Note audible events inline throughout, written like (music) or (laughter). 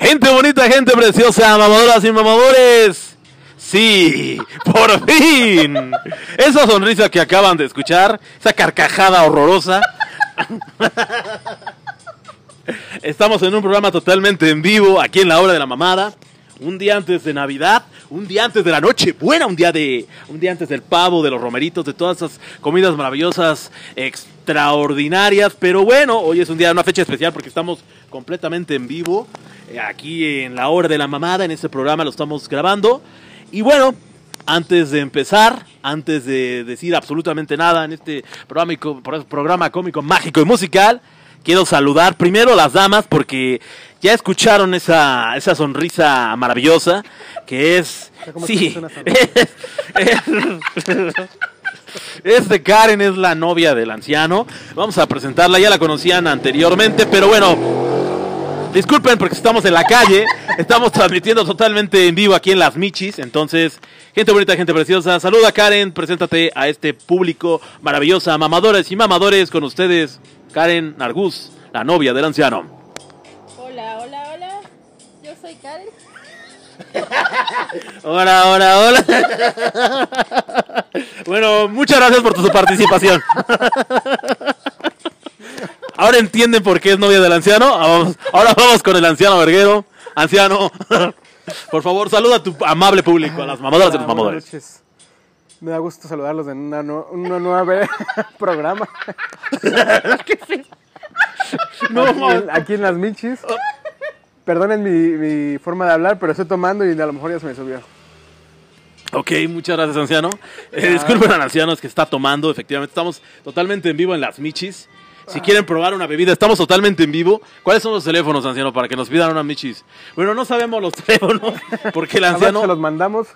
Gente bonita, gente preciosa, mamadoras y mamadores. Sí, por fin. Esa sonrisa que acaban de escuchar, esa carcajada horrorosa. Estamos en un programa totalmente en vivo, aquí en la hora de la mamada. Un día antes de Navidad, un día antes de la noche buena, un día de, un día antes del pavo, de los romeritos, de todas esas comidas maravillosas, extraordinarias. Pero bueno, hoy es un día, una fecha especial porque estamos completamente en vivo, aquí en la hora de la mamada, en este programa lo estamos grabando. Y bueno, antes de empezar, antes de decir absolutamente nada en este programa, programa cómico, mágico y musical, quiero saludar primero a las damas porque ya escucharon esa, esa sonrisa maravillosa que es... ¿Cómo Sí, sonrisa? (laughs) este Karen es la novia del anciano. Vamos a presentarla, ya la conocían anteriormente, pero bueno, disculpen porque estamos en la calle, estamos transmitiendo totalmente en vivo aquí en Las Michis, entonces, gente bonita, gente preciosa, saluda Karen, preséntate a este público maravillosa, mamadores y mamadores con ustedes, Karen Nargus, la novia del anciano. Hola, hola, hola. Yo soy Karen. (laughs) Hola, hola, hola. (laughs) bueno, muchas gracias por tu participación. (laughs) Ahora entienden por qué es novia del anciano. Ah, vamos- Ahora vamos con el anciano verguero. Anciano, (laughs) por favor, saluda a tu amable público, a las mamadoras y los buenas mamadores. noches. Me da gusto saludarlos en una, nu- una nueva (laughs) programa. (laughs) No, aquí, en, aquí en las Michis. Perdonen mi, mi forma de hablar, pero estoy tomando y a lo mejor ya se me subió. Ok, muchas gracias, anciano. Eh, disculpen al anciano, es que está tomando. Efectivamente, estamos totalmente en vivo en las Michis. Si quieren probar una bebida, estamos totalmente en vivo. ¿Cuáles son los teléfonos, anciano, para que nos pidan una Michis? Bueno, no sabemos los (laughs) teléfonos, porque el rato se anciano... los mandamos.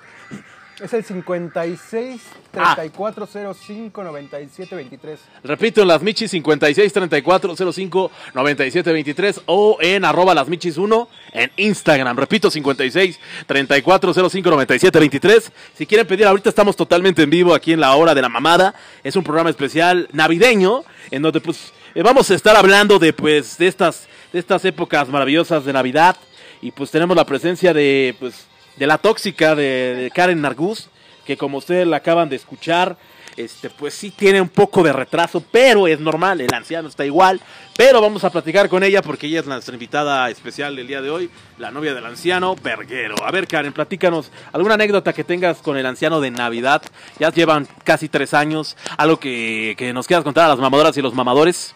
Es el 56 34 05 97 23. Repito, en las Michis 56 34 05 97 23 o en arroba las Michis 1 en Instagram. Repito, 56 34 05 97 23. Si quieren pedir, ahorita estamos totalmente en vivo aquí en la hora de la mamada. Es un programa especial navideño en donde pues eh, vamos a estar hablando de pues de estas de estas épocas maravillosas de Navidad y pues tenemos la presencia de pues de la tóxica de, Karen Nargus, que como ustedes la acaban de escuchar, este, pues sí tiene un poco de retraso, pero es normal, el anciano está igual, pero vamos a platicar con ella porque ella es nuestra invitada especial del día de hoy, la novia del anciano Verguero. A ver, Karen, platícanos alguna anécdota que tengas con el anciano de Navidad, ya llevan casi tres años, algo que, que nos quieras contar a las mamadoras y los mamadores.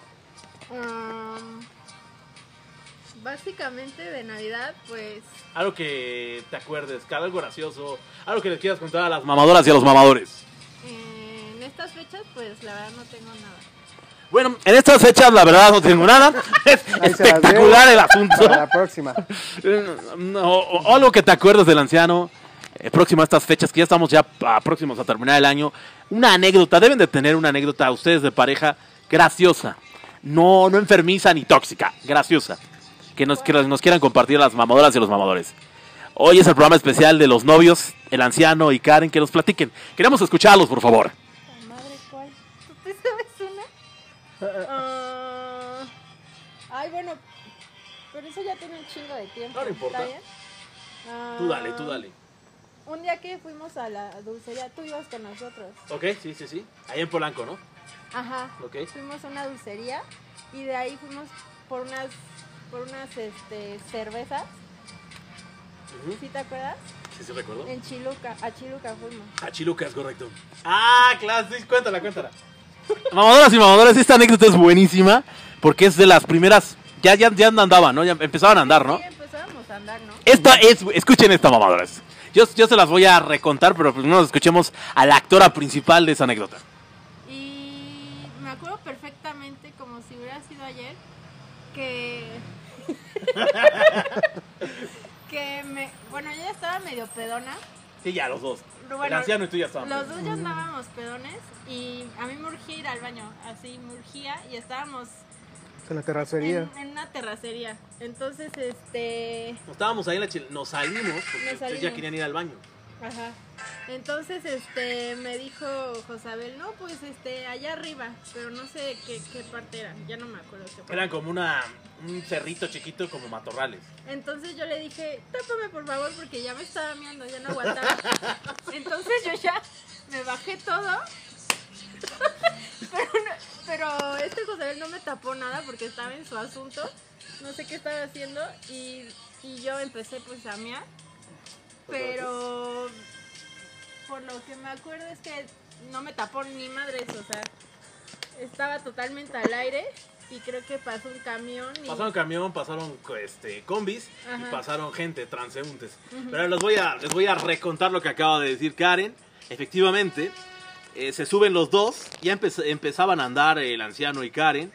Básicamente de Navidad, pues Algo que te acuerdes, algo gracioso, algo que les quieras contar a las mamadoras y a los mamadores. en estas fechas, pues la verdad no tengo nada. Bueno, en estas fechas la verdad no tengo nada. (laughs) (laughs) Es Ahí espectacular el asunto. Para la próxima. (laughs) No, o, o algo que te acuerdes del anciano. eh, próximo a estas fechas, que ya estamos ya a- próximos a terminar el año. Una anécdota, deben de tener una anécdota ustedes de pareja graciosa. No, no enfermiza ni tóxica, graciosa. Que nos, que nos quieran compartir las mamadoras y los mamadores. Hoy es el programa especial de los novios, el anciano y Karen, que nos platiquen. Queremos escucharlos, por favor. ¿La madre cuál? ¿Tú te sabes una? Ah, (laughs) ay, bueno, pero eso ya tiene un chingo de tiempo. No, no importa. ¿está bien? Ah, Tú dale, tú dale. Un día que fuimos a la dulcería, tú ibas con nosotros. Ok, sí, sí, sí. Ahí en Polanco, ¿no? Ajá. Ok. Fuimos a una dulcería y de ahí fuimos por unas por unas este, cervezas. ¿Sí te acuerdas? Sí, sí, recuerdo. En Chiluca, a Chiluca fuimos. A Chiluca, es correcto. Ah, claro, sí, cuéntala, cuéntala. (laughs) Mamadoras y mamadores, esta anécdota es buenísima porque es de las primeras. Ya, ya, ya andaban, ¿no? Ya empezaban a andar, ¿no? Sí, empezábamos a andar, ¿no? Esta es. Escuchen esta, mamadores. Yo, yo se las voy a recontar, pero primero escuchemos a la actora principal de esa anécdota. Y me acuerdo perfectamente, como si hubiera sido ayer, que. (laughs) que me. Bueno, yo ya estaba medio pedona. Sí, ya, los dos. Bueno, y tú ya estaban. Los dos ya andábamos pedones y a mí me urgía ir al baño. Así me urgía y estábamos En la terracería. en, en una terracería. Entonces, este. Estábamos ahí en la chile, nos salimos porque Nos ustedes ya querían ir al baño. Ajá. Entonces, este, me dijo Josabel, no, pues, este, allá arriba, pero no sé qué, qué parte era, ya no me acuerdo qué parte. Eran como una, un cerrito chiquito como matorrales. Entonces yo le dije, tápame por favor, porque ya me estaba miando, ya no aguantaba. (laughs) Entonces yo ya me bajé todo. (laughs) pero, no- pero este Josabel no me tapó nada porque estaba en su asunto. No sé qué estaba haciendo y, y yo empecé pues a mear. Pero por lo que me acuerdo es que no me tapó ni madres, o sea, estaba totalmente al aire y creo que pasó un camión y... Pasaron camión, pasaron este, combis y pasaron gente, transeúntes. Pero les voy, a, les voy a recontar lo que acaba de decir Karen. Efectivamente, eh, se suben los dos, ya empe- empezaban a andar el anciano y Karen.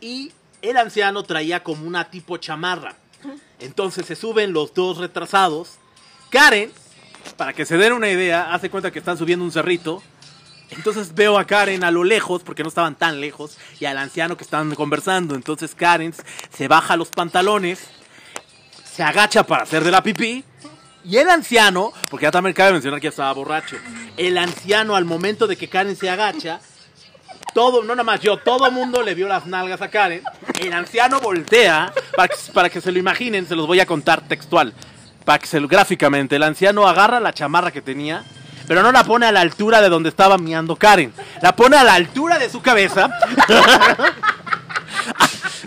Y el anciano traía como una tipo chamarra. Entonces se suben los dos retrasados. Karen, para que se den una idea, hace cuenta que están subiendo un cerrito. Entonces veo a Karen a lo lejos, porque no estaban tan lejos, y al anciano que estaban conversando. Entonces Karen se baja los pantalones, se agacha para hacer de la pipí, y el anciano, porque ya también cabe mencionar que ya estaba borracho, el anciano al momento de que Karen se agacha, todo, no nada más yo, todo mundo le vio las nalgas a Karen, el anciano voltea, para que se lo imaginen, se los voy a contar textual, para que se lo, gráficamente, el anciano agarra la chamarra que tenía, pero no la pone a la altura de donde estaba miando Karen, la pone a la altura de su cabeza, (laughs)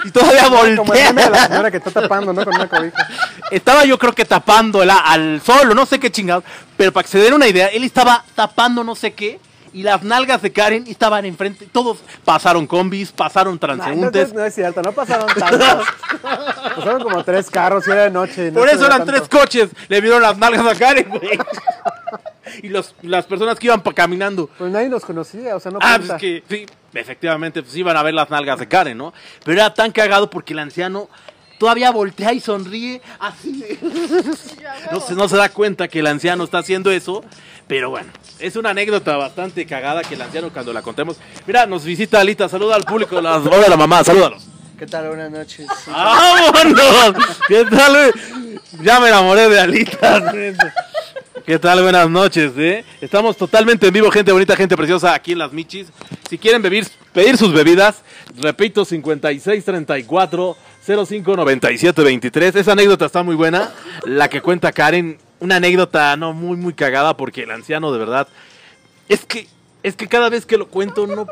y todavía Como el meme de la voltea. señora que está tapando, ¿no? Con una cobija. Estaba yo creo que tapando al sol o no sé qué chingados. Pero para que se den una idea, él estaba tapando no sé qué. Y las nalgas de Karen estaban enfrente. Todos pasaron combis, pasaron No, no, transeúntes. no es cierto, no pasaron tantos. (laughs) pasaron como tres carros y era de noche. no Por eso eran tanto. tres coches. Le vieron las nalgas a Karen, güey. (laughs) Y los, las personas que iban caminando. Pues nadie los conocía, o sea, no Ah, cuenta. pues es que sí, efectivamente, pues iban a ver las nalgas de Karen, ¿no? Pero era tan cagado porque el anciano todavía voltea y sonríe así. de- Y yo, "A No huevo". se, no se da cuenta que el anciano está haciendo eso, pero bueno, es una anécdota bastante cagada que el anciano cuando la contemos. Mira, nos visita Alita, saluda al público, de las, hola la mamá, salúdalos. ¿Qué tal? Buenas noches. ¡Vámonos! ¿Qué tal? güey? Ya me enamoré de Alita. ¿Qué tal? Buenas noches, ¿eh? Estamos totalmente en vivo, gente bonita, gente preciosa, aquí en Las Michis. Si quieren beber, pedir sus bebidas, repito, 5634 059723. Esa anécdota está muy buena, la que cuenta Karen. Una anécdota no muy, muy cagada porque el anciano de verdad... Es que, es que cada vez que lo cuento no...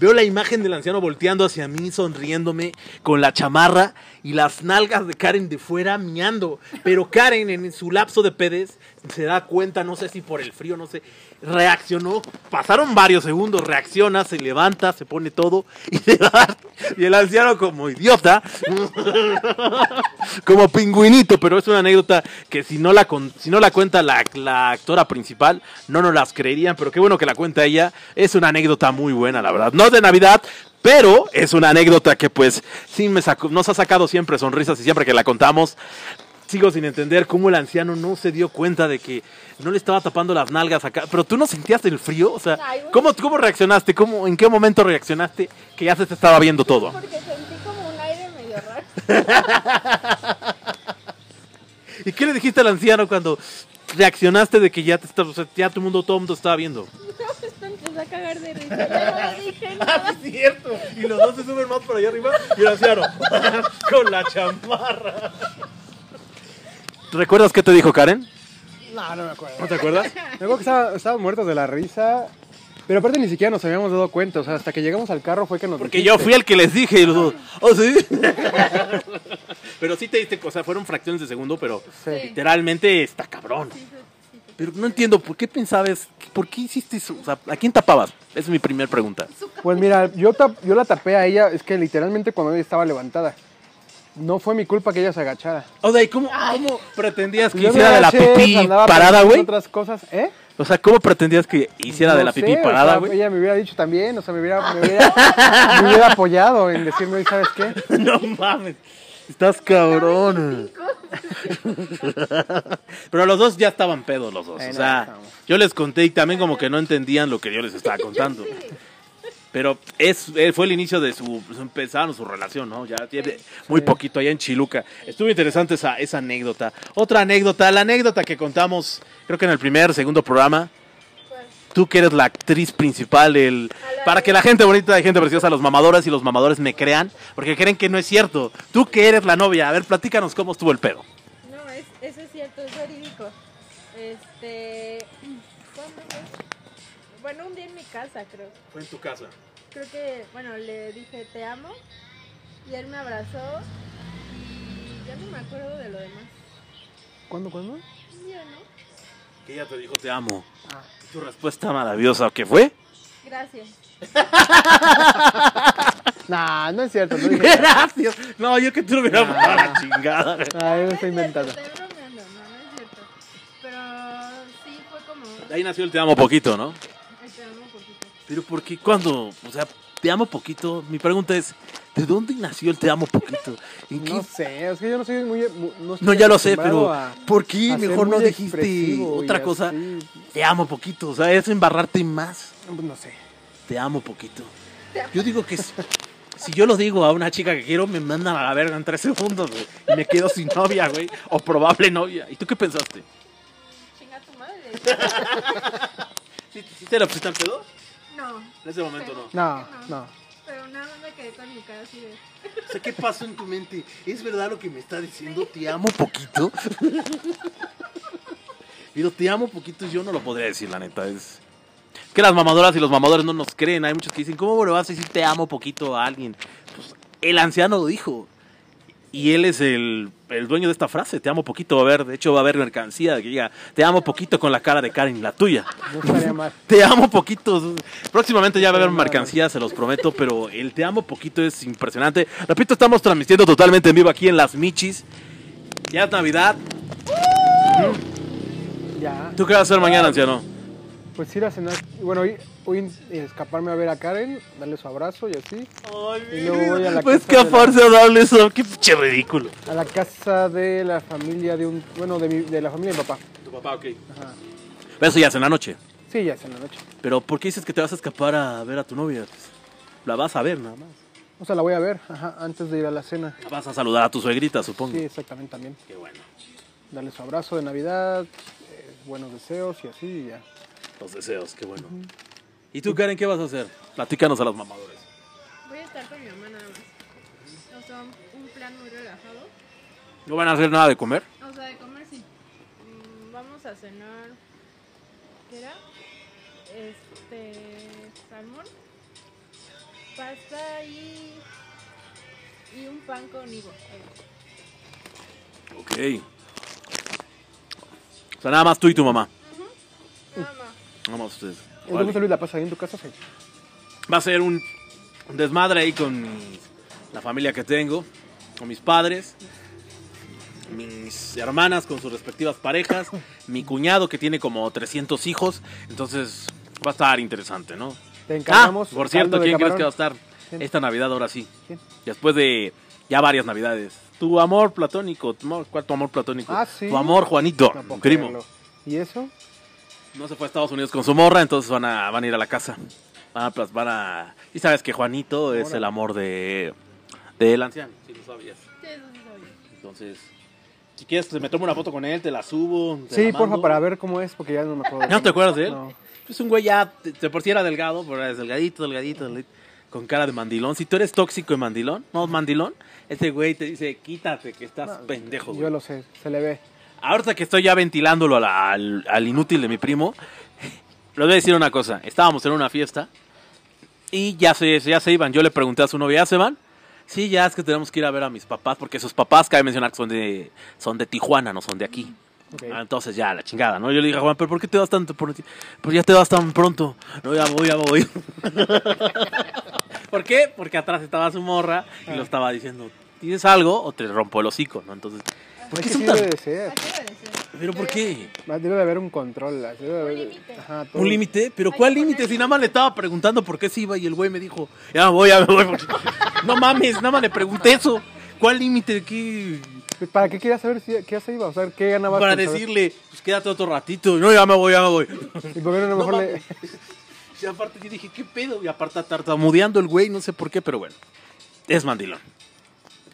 Veo la imagen del anciano volteando hacia mí, sonriéndome, con la chamarra y las nalgas de Karen de fuera miando. Pero Karen, en su lapso de pedes, se da cuenta, no sé si por el frío, no sé, reaccionó. Pasaron varios segundos, reacciona, se levanta, se pone todo y se va. Y el anciano, como idiota, (laughs) como pingüinito, pero es una anécdota que si no la, si no la cuenta la, la actora principal, no nos las creerían, pero qué bueno que la cuenta ella. Es una anécdota muy buena, la verdad. No de Navidad, pero es una anécdota que pues sí me sacó- nos ha sacado siempre sonrisas y siempre que la contamos. Sigo sin entender cómo el anciano no se dio cuenta de que no le estaba tapando las nalgas acá. Pero tú no sentías el frío, o sea. ¿cómo, cómo reaccionaste? ¿Cómo, ¿En qué momento reaccionaste que ya se te estaba viendo todo? Porque sentí como un aire medio raro. (laughs) ¿Y qué le dijiste al anciano cuando reaccionaste de que ya te está, o sea, ya tu mundo, todo el mundo estaba viendo? No, a cagar de risa. (laughs) Ya no dije nada. es cierto. Y los dos se suben más por allá arriba y el (laughs) anciano con la chamarra. ¿Recuerdas qué te dijo Karen? No, no me acuerdo. ¿No te acuerdas? Me acuerdo que estaba- estábamos muertos de la risa. Pero aparte ni siquiera nos habíamos dado cuenta. O sea, hasta que llegamos al carro fue que nos Porque dijiste. yo fui el que les dije y los dos, ¿oh sí? pero sí te diste, o sea, fueron fracciones de segundo, pero Sí. literalmente está cabrón. Pero no entiendo, ¿por qué pensabas, por qué hiciste eso? O sea, ¿a quién tapabas? Esa es mi primera pregunta. Pues mira, yo, tap- yo la tapé a ella. Es que literalmente cuando ella estaba levantada. No fue mi culpa que ella se agachara. O sea, ¿y cómo, cómo pretendías que Yo hiciera de la pipí parada, güey? otras cosas, ¿eh? O sea, ¿cómo pretendías que hiciera de la sé, pipí o parada, sea, güey? Ella me hubiera dicho también, o sea, me hubiera, me hubiera, me hubiera (laughs) apoyado en decirme, "Oye, ¿sabes qué? no mames. Estás cabrón. (laughs) Pero los dos ya estaban pedos los dos. O sea, yo les conté y también como que no entendían lo que yo les estaba contando. Pero es, eh, fue el inicio de su, pues, empezaron su relación, ¿no? Ya tiene muy poquito allá en Chiluca. Estuvo interesante esa, esa anécdota. Otra anécdota, la anécdota que contamos, creo que en el primer, segundo programa. Tú que eres la actriz principal, el, para que la gente bonita y gente preciosa, los mamadores y los mamadores me crean, porque creen que no es cierto. Tú que eres la novia, a ver, platícanos cómo estuvo el pedo. No, es, eso es cierto, es verídico. Este. ¿Cuándo fue? Bueno, un día en mi casa, creo. Fue en tu casa. Creo que, bueno, le dije te amo. Y él me abrazó. Y ya no me acuerdo de lo demás. ¿Cuándo, cuándo? Ya, ¿no? Que ella te dijo te amo. Ah. Tu respuesta maravillosa, ¿qué fue? Gracias. (laughs) Nah, no es cierto. No dije. Gracias. No, yo que tú lo hubiera mandado a la chingada. Yo lo estoy inventando. Estoy bromeando, no, no es cierto. Pero sí fue como. De ahí nació el te amo poquito, ¿no? Te amo poquito. Pero ¿por qué cuando, o sea, te amo poquito? Mi pregunta es, ¿de dónde nació el te amo poquito? ¿En qué? No sé, es que yo no soy muy. mu- No, estoy No, ya lo sé, pero a- ¿por qué mejor no muy dijiste otra cosa? así. Te amo poquito, o sea, es embarrarte más. Pues no sé. Te amo poquito. Yo digo que si, si yo lo digo a una chica que quiero, me mandan a la verga en tres segundos, güey. Y me quedo sin novia, güey. O probable novia. ¿Y tú qué pensaste? Chinga tu madre. (laughs) ¿Sí, sí te la pusiste al pedo? No. En ese momento no. No, no. Pero nada más me quedé con mi cara así de. O sea, ¿qué pasó en tu mente? ¿Es verdad lo que me está diciendo? ¿Te amo poquito? (laughs) Pero te amo poquito yo no lo podría decir, la neta. Es que las mamadoras y los mamadores no nos creen. Hay muchos que dicen, ¿cómo le vas a decir te amo poquito a alguien? Pues el anciano lo dijo. Y él es el, el dueño de esta frase, te amo poquito. Va a haber, de hecho, va a haber mercancía que diga, te amo poquito con la cara de Karen, la tuya. No. (laughs) Te amo poquito. Próximamente ya va a haber mercancía, se los prometo, pero el te amo poquito es impresionante. Repito, estamos transmitiendo totalmente en vivo aquí en Las Michis. Ya es Navidad. Ya. ¿Tú qué vas a hacer mañana, anciano? Pues ir a cenar. Bueno, hoy, hoy escaparme a ver a Karen, darle su abrazo y así. Y luego voy a la Pues casa de la- escaparse a darle eso. Qué pinche ridículo. A la casa de la familia de un. Bueno, de, mi- de la familia de mi papá. Tu papá, ok. Ajá. Eso ya es en la noche. Sí, ya es en la noche. Pero ¿por qué dices que te vas a escapar a ver a tu novia? Pues, la vas a ver nada más. O sea, la voy a ver, ajá, antes de ir a la cena. La vas a saludar a tu suegrita, supongo. Sí, exactamente también. Qué bueno. Darle su abrazo de Navidad, eh, buenos deseos y así y ya. Los deseos, qué bueno. ¿Y tú, Karen, qué vas a hacer? Platícanos a los mamadores. Voy a estar con mi mamá nada más. O sea, un plan muy relajado. ¿No van a hacer nada de comer? O sea, de comer sí. Mm, vamos a cenar. ¿Qué era? Este. Salmón. Pasta y. Y un pan con higo. Ok. O sea, nada más tú y tu mamá. Nada más ustedes. ¿El Vale. José Luis la pasa ahí en tu casa? Sí. Va a ser un, desmadre ahí con la familia que tengo, con mis padres, mis hermanas con sus respectivas parejas, (coughs) mi cuñado que tiene como 300 hijos. Entonces va a estar interesante, ¿no? Te Ah, encargamos. por cierto, ¿quién crees que va a estar ¿Quién? esta Navidad ahora sí? ¿Quién? Después de ya varias Navidades. Tu amor platónico, tu amor- ¿cuál tu amor platónico? Ah, ¿sí? Tu amor Juanito, No primo. creerlo. ¿Y eso? No se fue a Estados Unidos con su morra, entonces van a, van a ir a la casa. Van a, plas- van a- Y sabes que Juanito es el amor de del anciano, si lo sabías. Sí, eso sí sabía. Entonces, si quieres, pues, me tomo una foto con él, te la subo. te Sí, la porfa, para ver cómo es, porque ya no me acuerdo. ¿Ya no te acuerdas de él? No. Es un güey ya, de de por sí era delgado, pero es delgadito, delgadito, delgadito, con cara de mandilón. Si tú eres tóxico y mandilón, no mandilón, ese güey te dice, quítate, que estás pendejo, güey. Yo lo sé, se le ve. Ahorita que estoy ya ventilándolo al, al inútil de mi primo, le voy a decir una cosa. Estábamos en una fiesta y ya se, ya se iban. Yo le pregunté a su novia, ¿ya se van? Sí, ya es que tenemos que ir a ver a mis papás, porque sus papás, cabe mencionar que son de, son de Tijuana, no son de aquí. Ah, entonces ya, la chingada, ¿no? Yo le dije a Juan, ¿pero por qué te vas tanto pronto? Pues ya te vas tan pronto. No, ya voy, ya voy. (laughs) ¿Por qué? Porque atrás estaba su morra y lo estaba diciendo, ¿tienes algo o te rompo el hocico, no? Entonces, ¿por Es qué son tan...? debe de ser. Así debe de ser. ¿Pero por qué? Debe de haber un control. Debe de haber... límite. Ajá, todo. ¿Un límite? ¿Pero Hay cuál que límite? ponerle Si nada más le estaba preguntando por qué se iba y el güey me dijo, ya me voy, ya me voy. (laughs) No mames, nada más le pregunté eso. ¿Cuál límite? ¿Qué? Pues, ¿Para qué querías saber si, qué se iba? O sea, ¿qué ganabas? Para con saber? decirle, pues quédate otro ratito. No, ya me voy, ya me voy. Y por qué no a lo No mejor le... Y aparte yo dije, ¿qué pedo? Y aparte tartamudeando el güey, no sé por qué, pero bueno. Es mandilón.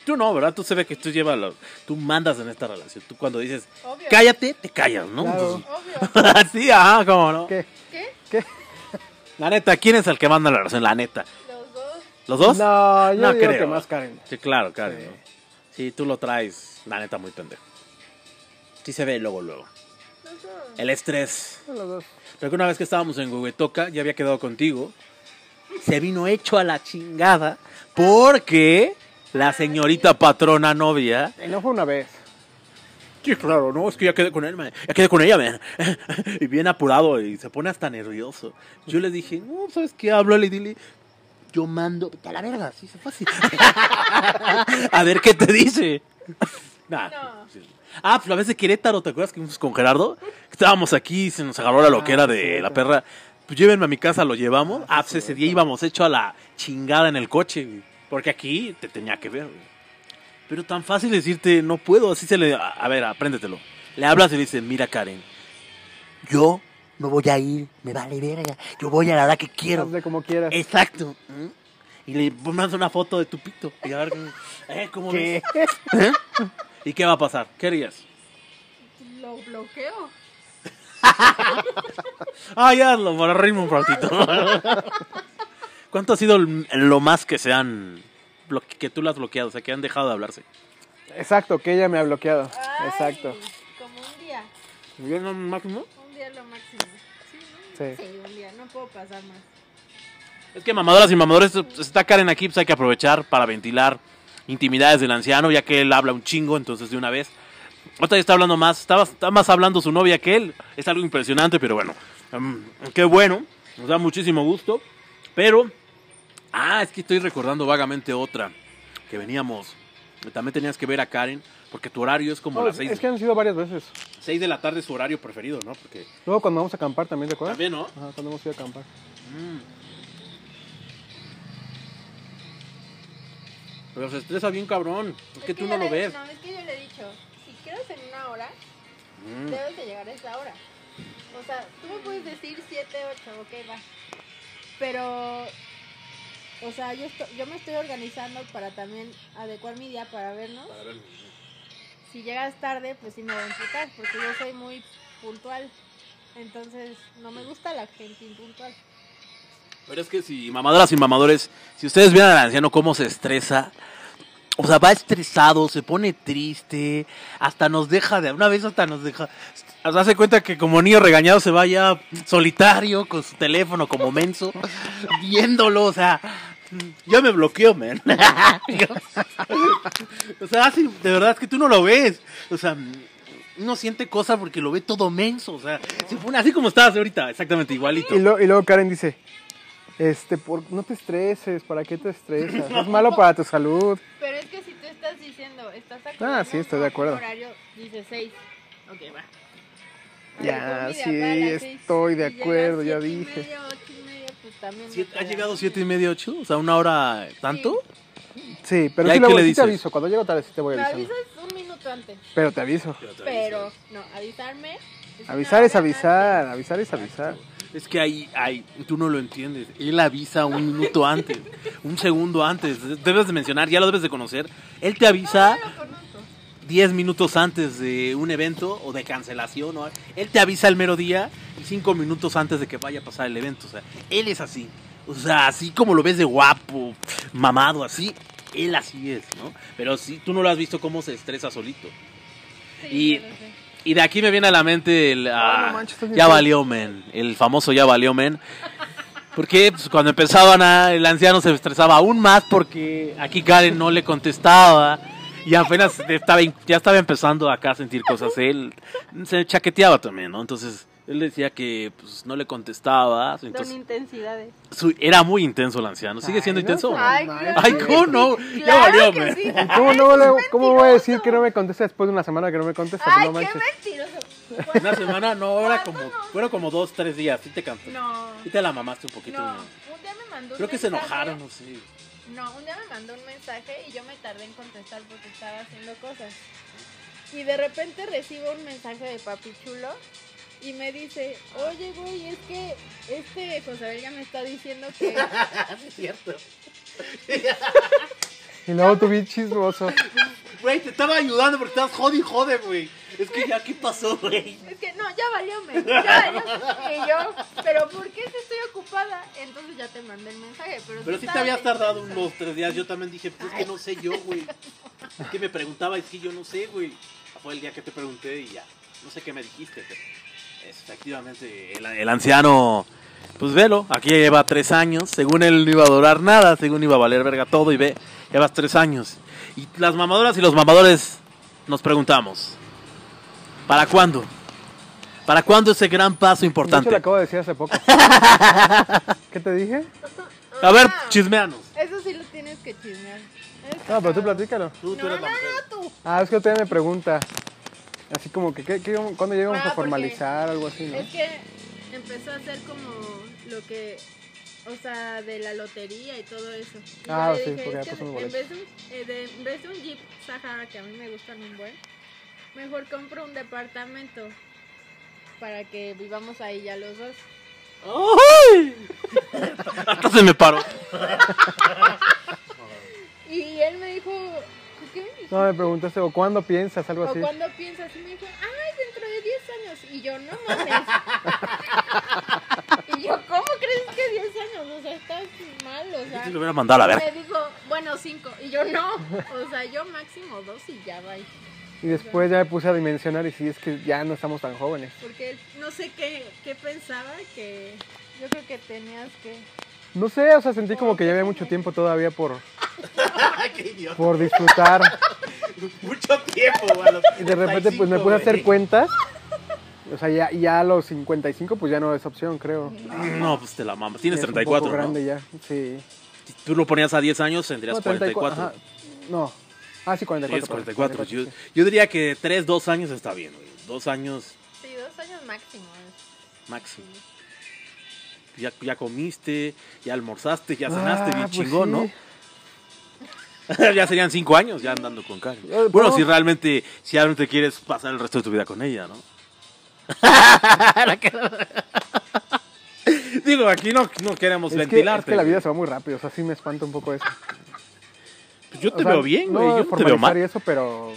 Tú no, ¿verdad? Tú se ve que tú llevas lo- tú mandas en esta relación. Tú cuando dices, Obvio. cállate, te callas, ¿no? Claro. Obvio. (laughs) Así, ajá, cómo no. ¿Qué? ¿Qué? ¿Qué? La neta, ¿quién es el que manda la relación? La neta. Los dos. ¿Los dos? No, yo No digo creo. que más Karen. Sí, claro, Karen. Sí. ¿no? Sí, tú lo traes, la neta, muy pendejo. Sí se ve luego, luego. Los dos. El estrés. Los dos. Creo que una vez que estábamos en Huehuetoca, ya había quedado contigo. Se vino hecho a la chingada porque la señorita patrona novia. Y no fue una vez. Sí, claro, no, es que ya quedé con él, man. Ya quedé con ella, man. (laughs) Y bien apurado y se pone hasta nervioso. Yo le dije, no, ¿sabes qué? Hablo, le dile. Yo mando. A la verga, sí, se fue así. (laughs) a ver qué te dice. (laughs) Nah, No. sí. Ah, pues la vez de Querétaro, ¿te acuerdas que fuimos con Gerardo? Estábamos aquí y se nos agarró la loquera Ah, de cierto. la perra. Pues llévenme a mi casa, lo llevamos. Ah, pues ese día íbamos hecho a la chingada en el coche, güey. Porque aquí te tenía que ver, güey. Pero tan fácil decirte, no puedo, así se le... A, a ver, apréndetelo. Le hablas y le dices, mira Karen, yo no voy a ir, me vale verga. Yo voy a la hora que quiero. Hazle como quieras. Exacto. ¿Mm? Y le pones una foto de tu pito. Y a ver eh, ¿cómo ¿Qué? ves? ¿Eh? ¿Y qué va a pasar? ¿Qué harías? Lo bloqueo. (laughs) Ah, ya, lo, para reírme un ratito. (laughs) ¿Cuánto ha sido lo más que se han... que tú lo has bloqueado? O sea, que han dejado de hablarse. Exacto, que ella me ha bloqueado. Ay, Exacto. Como un día. ¿Yo no máximo? Un día lo máximo. Sí, ¿no? Sí. Sí, un día. No puedo pasar más. Es que mamadoras y mamadores, está Karen aquí, pues hay que aprovechar para ventilar intimidades del anciano, ya que él habla un chingo, entonces de una vez. Otra está hablando más, está, está más hablando su novia que él. Es algo impresionante, pero bueno. mm, qué bueno, nos da muchísimo gusto. Pero, ah, es que estoy recordando vagamente otra, que veníamos. También tenías que ver a Karen, porque tu horario es como No, las es, 6 es que han sido varias veces. de la tarde, es su horario preferido, ¿no? Porque Luego cuando vamos a acampar también, ¿te acuerdas? también, ¿no? Ajá, cuando hemos ido a acampar. Mm. Pero se estresa bien cabrón. Es que tú no lo le- ves. No, es que yo le he dicho, si quieres en una hora, Mm. debes de llegar a esa hora. O sea, tú me puedes decir 7, 8, ok, va. Pero, o sea, yo, esto- yo me estoy organizando para también adecuar mi día para vernos. Para ver. Si llegas tarde, pues sí me voy a imputar, porque yo soy muy puntual. Entonces, no me gusta la gente impuntual. Pero es que si mamadoras y mamadores, si ustedes vieran al anciano cómo se estresa, o sea, va estresado, se pone triste, hasta nos deja de. Una vez hasta nos deja. Sea, hace cuenta que como niño regañado se vaya solitario con su teléfono como menso, viéndolo, o sea. Yo me bloqueo, man. (laughs) o sea, de verdad es que tú no lo ves. O sea, uno siente cosas porque lo ve todo menso. O sea, se pone así como estabas ahorita, exactamente igualito. Y, lo- y luego Karen dice, este, por, no te estreses, ¿para qué te estresas? Es malo para tu salud. (laughs) Pero es que si tú estás diciendo, estás aquí. Ah, sí, estoy de acuerdo. horario dice 6. Ok, va. Ya, sí, estoy de Si acuerdo, ya siete y dije. media, ocho y media, pues también me Siete- ¿Ha llegado siete y media, ocho? O sea, una hora tanto. Sí, pero ¿Y ahí sí, voy- le sí te aviso. Cuando llego tarde sí te voy Me avisando. avisas un minuto antes. Pero te aviso. Pero, no, avisarme. es Avisar es hora avisar, avisar es avisar. Es que ahí, ahí, tú no lo entiendes. Él avisa un minuto antes, un segundo antes. Debes de mencionar, ya lo debes de conocer. Él te avisa. No, conozco. 10 minutos antes de un evento o de cancelación. ¿no? Él te avisa el mero día y 5 minutos antes de que vaya a pasar el evento. O sea, él es así. O sea, así como lo ves de guapo, mamado, así, él así es, ¿no? Pero sí, tú no lo has visto cómo se estresa solito. Sí, Y-. Y de aquí me viene a la mente el. ah, no manches, ya valió, men. El famoso ya valió, men. Porque pues, cuando empezaban a. El anciano se estresaba aún más porque aquí Karen no le contestaba. Y apenas estaba, ya estaba empezando acá a sentir cosas. Él se chaqueteaba también, ¿no? Entonces él decía que pues, no le contestaba. Son Entonces, intensidades. su- era muy intenso el anciano. ¿Sigue siendo Ay, no, intenso? Ay, ¿cómo no? Ya valió, que sí. ¿Y (laughs) ¿Cómo, no, Ay, le- es ¿Cómo voy a decir que no me contesta después de una semana que no me contesta? Ay, no qué manches. mentiroso. Una semana, no, era como, ¿Cuándo no? fueron como dos, tres días. Sí te cansó. No. Sí te la mamaste un poquito. No, un día me mandó un Creo que se enojaron, no sé. No, un día me mandó un mensaje y yo me tardé en contestar porque estaba haciendo cosas. Y de repente recibo un mensaje de papi chulo y me dice, oye, güey, es que este José Abel ya me está diciendo que... (laughs) es cierto. Y luego tú bien chismoso. Güey, te estaba ayudando porque estabas jode y jode, güey. Es que ya, ¿qué pasó, güey? Es que no, ya valió, me. Ya valió. Y yo, pero ¿por qué si estoy ocupada? Entonces ya te mandé el mensaje. Pero, Pero sí te habías tardado unos tres días. Yo también dije, pues es que no sé yo, güey. Es que me preguntaba, es que yo no sé, güey. Fue el día que te pregunté y ya. No sé qué me dijiste, pero efectivamente el, el anciano, pues velo, aquí ya lleva tres años. Según él no iba a durar nada, según iba a valer verga todo y ve, llevas tres años. Y las mamadoras y los mamadores nos preguntamos, ¿para cuándo? ¿Para cuándo ese gran paso importante? lo acabo de decir hace poco. (laughs) ¿Qué te dije? A ver, chismeanos. Eso sí lo tienes que chismear. Es No, pero tú platícalo. Tú, tú No, eres no, la mujer. no, tú. Ah, es que usted me pregunta. Así como que, ¿qué, qué, ¿cuándo llegamos Ah, a formalizar? Algo así, ¿no? Es que empezó a hacer como lo que, o sea, de la lotería y todo eso. Y Ah, sí, dije, porque ya es que un en vez, de un, eh, de- en vez de un Jeep Sahara, que a mí me gustan un buen, mejor compro un departamento para que vivamos ahí ya los dos. ¡Ay! Hasta se me paró. (laughs) Y él me dijo, No, me preguntaste, ¿o cuándo piensas? Algo ¿O así. cuándo piensas? Y me dijo, ay, dentro de 10 años. Y yo, no mames. (laughs) y yo, ¿cómo crees que 10 años? O sea, estás mal, o Yo sea. te lo hubiera mandado a la verga. Me dijo, bueno, 5. Y yo, no. O sea, yo máximo 2 y ya va. Y después ya me puse a dimensionar y sí, es que ya no estamos tan jóvenes. Porque no sé qué, qué pensaba, que yo creo que tenías que... No sé, o sea, sentí como que ya había mucho tiempo todavía por, ¡Qué idiota! por disfrutar. Mucho tiempo, güey. a los Y de repente pues me 35, puse a hacer güey. cuentas. O sea, ya, ya a los 55 pues ya no es opción, creo. No, pues te la mamas. Tienes es un 34, poco ¿no? grande ya, sí. Si tú lo ponías a 10 años, tendrías No, 34, 44. ajá. No. Ah, sí, 44. Tienes perdón, 44. Yo, 44, yo diría que 3, 2 años está bien, güey. 2 años Sí, dos años máximo. es- máximo. Ya, ya comiste, ya almorzaste, ya sí. cenaste Ah, bien pues chingón, sí. ¿no? (laughs) ya serían 5 años ya andando con Karen. Eh, Bueno, no. si realmente, si realmente quieres pasar el resto de tu vida con ella, ¿no? (laughs) (laughs) Digo, aquí no, no queremos Es que, ventilarte. es que la vida se va muy rápido, o sea, sí me espanta un poco eso. Pues yo O te sea, veo bien, güey. No yo te veo mal. eso, pero...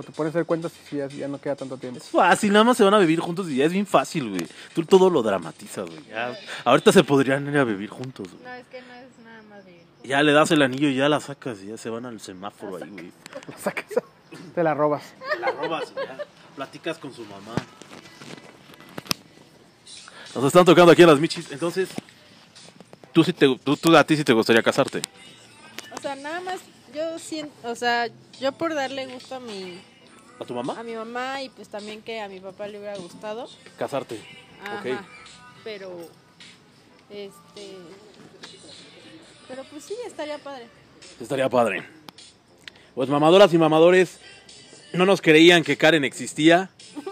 O te pones a hacer cuentas y ya, ya no queda tanto tiempo. Es fácil, nada más se van a vivir juntos y ya es bien fácil, güey. Tú todo lo dramatizas, güey. Ya- ahorita se podrían ir a vivir juntos, güey. No, es que no es nada más de... Ya le das el anillo y ya la sacas y ya se van al semáforo ahí, güey. Sacas, te la robas. La robas ya. Platicas con su mamá. Nos están tocando aquí a las michis. Entonces, tú sí te, tú, tú- a ti sí te gustaría casarte. O sea, nada más yo siento, o sea, yo por darle gusto a mi, ¿A tu a mamá? mi mamá y pues también que a mi papá le hubiera gustado. Casarte. Ajá. Ok. Pero, este, pero pues sí, estaría padre. Estaría padre. Pues mamadoras y mamadores, no nos creían que Karen existía. (laughs)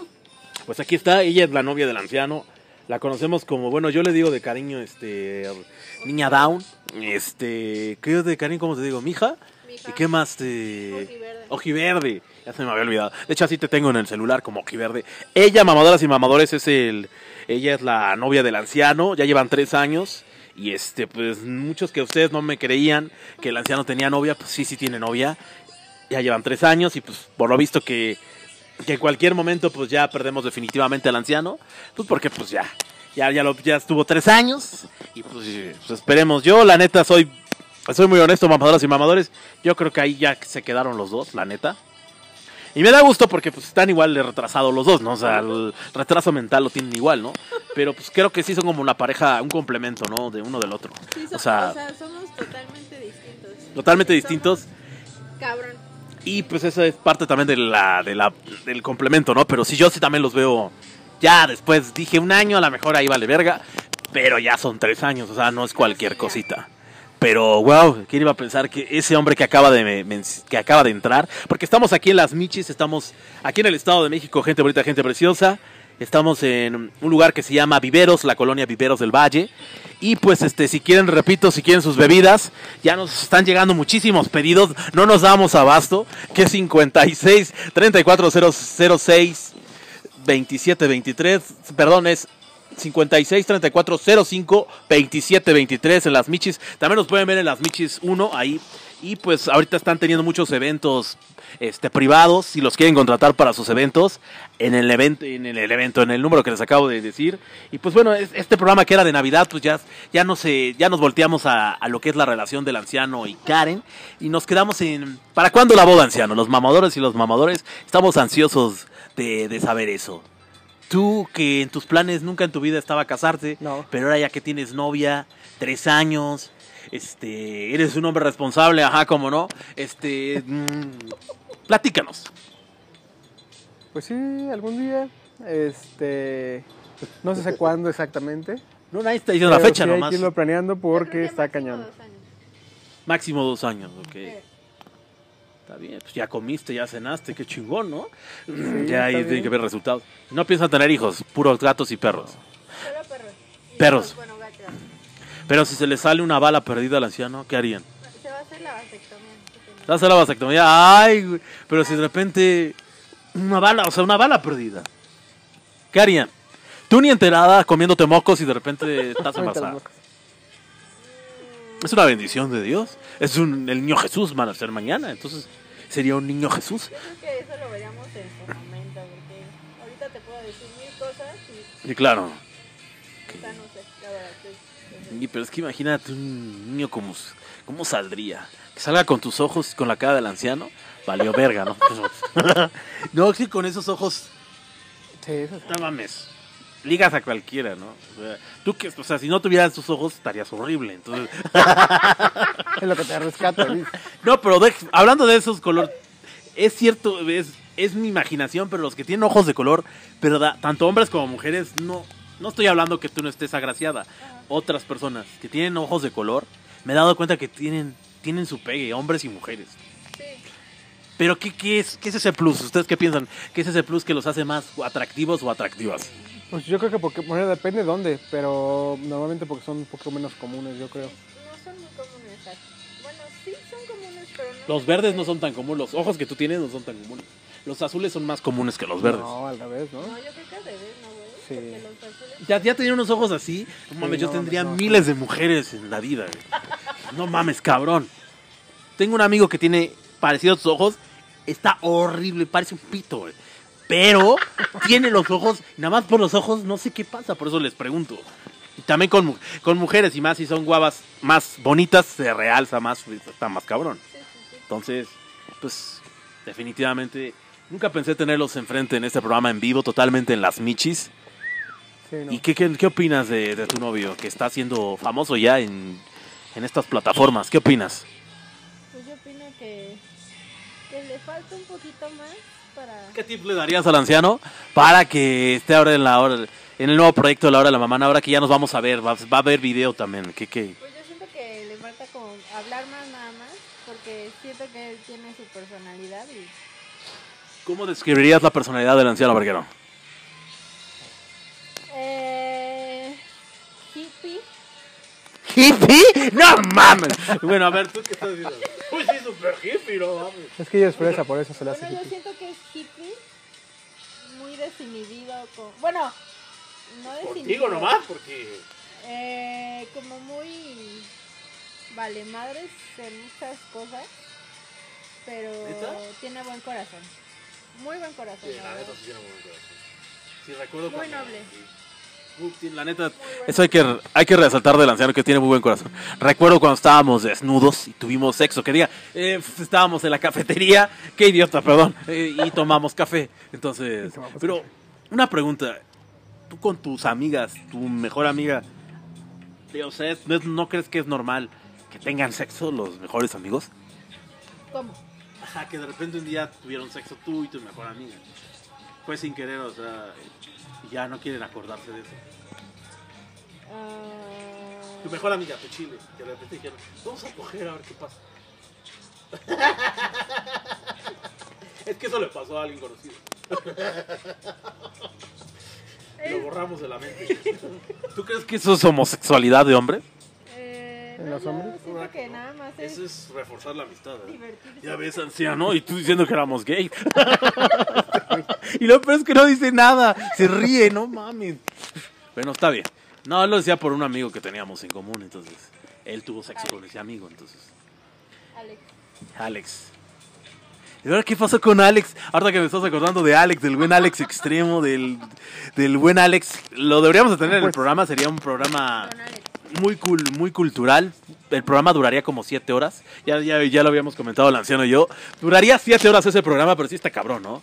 Pues aquí está, ella es la novia del anciano. La conocemos como, bueno, yo le digo de cariño, este, niña down. Este, ¿qué es de cariño? ¿Cómo te digo? ¿Mija? Mija. ¿Y qué más te...? Ojiverde. Ojiverde. Ya se me había olvidado. De hecho, así te tengo en el celular como Ojiverde. Ella, mamadoras y mamadores, es el... Ella es la novia del anciano. Ya llevan tres años. Y este, pues muchos que ustedes no me creían que el anciano tenía novia, pues sí, sí tiene novia. Ya llevan tres años y pues por lo visto que, que en cualquier momento pues ya perdemos definitivamente al anciano. Pues porque pues ya, ya, ya, lo, ya estuvo tres años. Y pues, pues esperemos. Yo la neta soy, soy muy honesto, mamadoras y mamadores. Yo creo que ahí ya se quedaron los dos, la neta. Y me da gusto porque pues están igual de retrasados los dos, ¿no? O sea, el retraso mental lo tienen igual, ¿no? Pero pues creo que sí son como una pareja, un complemento, ¿no? De uno del otro. Sí, so- O sea, somos totalmente distintos. totalmente distintos. Cabrón. Y pues esa es parte también de la, de la, del complemento, ¿no? Pero sí, yo sí también los veo. Ya después dije un año, a lo mejor ahí vale verga. Pero ya son tres años, o sea, no es cualquier cosita. Pero, wow, ¿quién iba a pensar que ese hombre que acaba de que acaba de entrar? Porque estamos aquí en Las Michis, estamos aquí en el Estado de México, gente bonita, gente preciosa. Estamos en un lugar que se llama Viveros, la colonia Viveros del Valle. Y pues este, si quieren, repito, si quieren sus bebidas, ya nos están llegando muchísimos pedidos, no nos damos abasto, que 56 3406 2723. Perdón, es 56 34 05 27 23 en las Michis. También nos pueden ver en las Michis 1 ahí. Y pues ahorita están teniendo muchos eventos este, privados. Si los quieren contratar para sus eventos, en el evento, en el evento, en el número que les acabo de decir. Y pues bueno, es- este programa que era de Navidad, pues ya, ya, no sé, ya nos volteamos a, a lo que es la relación del anciano y Karen. Y nos quedamos en. ¿Para cuándo la boda, anciano? Los mamadores y los mamadores estamos ansiosos de, de saber eso. Tú que en tus planes nunca en tu vida estaba casarte, No. pero ahora ya que tienes novia, tres años, este, eres un hombre responsable, ajá, como no, este, mm, platícanos. Pues sí, algún día. Este. No sé cuándo exactamente. No, nadie está diciendo la fecha sí hay nomás. que irlo planeando porque que está máximo cañón. dos años. Máximo dos años, ok. Está bien, pues ya comiste, ya cenaste, qué chingón, ¿no? Sí, ya ahí tiene que ver resultados. No piensan tener hijos, puros gatos y perros. Solo perros. Y Perros. bueno, gatos. Pero si se le sale una bala perdida al anciano, ¿qué harían? Se va a hacer la vasectomía. ¿Te vas a hacer la vasectomía? Ay, güey. Pero si de repente una bala, o sea, una bala perdida. ¿Qué harían? Tú ni enterada comiéndote mocos y de repente estás embarazada. Es una bendición de Dios. Es un, el niño Jesús van a ser mañana. Entonces sería un niño Jesús. Yo creo que eso lo veríamos en su momento, porque ahorita te puedo decir mil cosas y Y claro. quizá no sé, la verdad. que- que- Y, pero es que imagínate un niño como, cómo saldría. Que salga con tus ojos y con la cara del anciano. Valió verga, ¿no? (laughs) (laughs) no, que con esos ojos Sí, eso sí. No mames. Ligas a cualquiera, ¿no? O sea, tú que, o sea, si no tuvieras tus ojos estarías horrible. Entonces, (laughs) Es lo que te rescata. no, pero de- hablando de esos colores, es cierto, es, es mi imaginación, pero los que tienen ojos de color, pero da- tanto hombres como mujeres, no, no estoy hablando que tú no estés agraciada. Otras personas que tienen ojos de color, me he dado cuenta que tienen, tienen su pegue, hombres y mujeres. Sí, Pero ¿qué, qué es, ¿qué es ese plus? ¿Ustedes qué piensan? ¿Qué es ese plus que los hace más atractivos o atractivas? Pues yo creo que porque, bueno, depende de dónde, pero normalmente porque son un poco menos comunes, yo creo. no son muy comunes aquí. Bueno, sí son comunes, pero no. Los verdes no son tan comunes, los ojos que tú tienes no son tan comunes. Los azules son más comunes que los verdes. No, al revés, ¿no? No, yo creo que al revés, ¿no, güey? Sí. Porque los azules. Ya, ya tenía unos ojos así. No mames, Sí, yo tendría no, no. miles de mujeres en la vida. güey. No mames, cabrón. Tengo un amigo que tiene parecido a tus ojos. Está horrible, parece un pito, güey. Pero tiene los ojos, nada más por los ojos, no sé qué pasa, por eso les pregunto. Y también con, mu- con mujeres, y más si son guavas más bonitas, se realza más, está más cabrón. Entonces, pues, definitivamente, nunca pensé tenerlos enfrente en este programa en vivo, totalmente en las michis. Sí, no. ¿Y qué, qué, qué opinas de, de tu novio, que está siendo famoso ya en, en estas plataformas? ¿Qué opinas? Pues yo opino que, que le falta un poquito más para. ¿Qué tip le darías al anciano para que esté ahora en la hora, en el nuevo proyecto de la hora de la mamá, ahora que ya nos vamos a ver, va, va a haber video también? ¿Qué, qué? Pues yo siento que le falta como hablar más nada más, porque siento que él tiene su personalidad y ¿Cómo describirías la personalidad del anciano Verguero? eh, hippie. ¿Hippie? ¡No mames! Bueno, a ver, ¿tú qué estás diciendo? Uy, sí, super hippie, no mames. Es que ella es fresa, por eso se le hace Bueno, yo hippie. siento que es desinhibido, con, bueno, no desinhibido. Contigo nomás, porque... Eh, como muy vale madres en muchas cosas, pero tiene buen corazón. Muy buen corazón. Sí, la la verdad. neta sí tiene buen corazón. Sí, recuerdo Muy cuando- noble. sí. La neta, eso hay que, hay que resaltar del anciano que tiene muy buen corazón. Recuerdo cuando estábamos desnudos y tuvimos sexo, que diga, eh, estábamos en la cafetería, (laughs) qué idiota, perdón, eh, y tomamos café. Entonces, tomamos pero una pregunta, tú con tus amigas, tu mejor amiga, o sea, es- ¿no, no crees que es normal que tengan sexo los mejores amigos? ¿Cómo? Ajá, que de repente un día tuvieron sexo tú y tu mejor amiga. Fue sin querer, o sea, ya no quieren acordarse de eso. Ah, Tu mejor amiga, tu chile, que de repente dijeron, vamos a coger a ver qué pasa. (laughs) es que eso le pasó a alguien conocido. Y lo borramos de la mente. (laughs) ¿Tú crees que eso es homosexualidad de hombre? eh, ¿En no, los hombres? siento que nada más es Eso es reforzar la amistad. ¿eh? divertirse. Ya ves, anciano, y tú diciendo que éramos gay. (laughs) Y lo peor es que no dice nada. Se ríe, no mames. Bueno, está bien. No, lo decía por un amigo que teníamos en común, entonces. Él tuvo sexo con ese amigo, entonces. Alex. Alex. ¿Y ahora qué pasó con Alex? Ahora que me estás acordando de Alex, del buen Alex extremo, del, del buen Alex. Lo deberíamos de tener en el Pues- programa, sería un programa muy cool, muy cultural. El programa duraría como siete horas. Ya, ya, ya lo habíamos comentado el anciano y yo. Duraría siete horas ese programa, pero sí está cabrón, ¿no?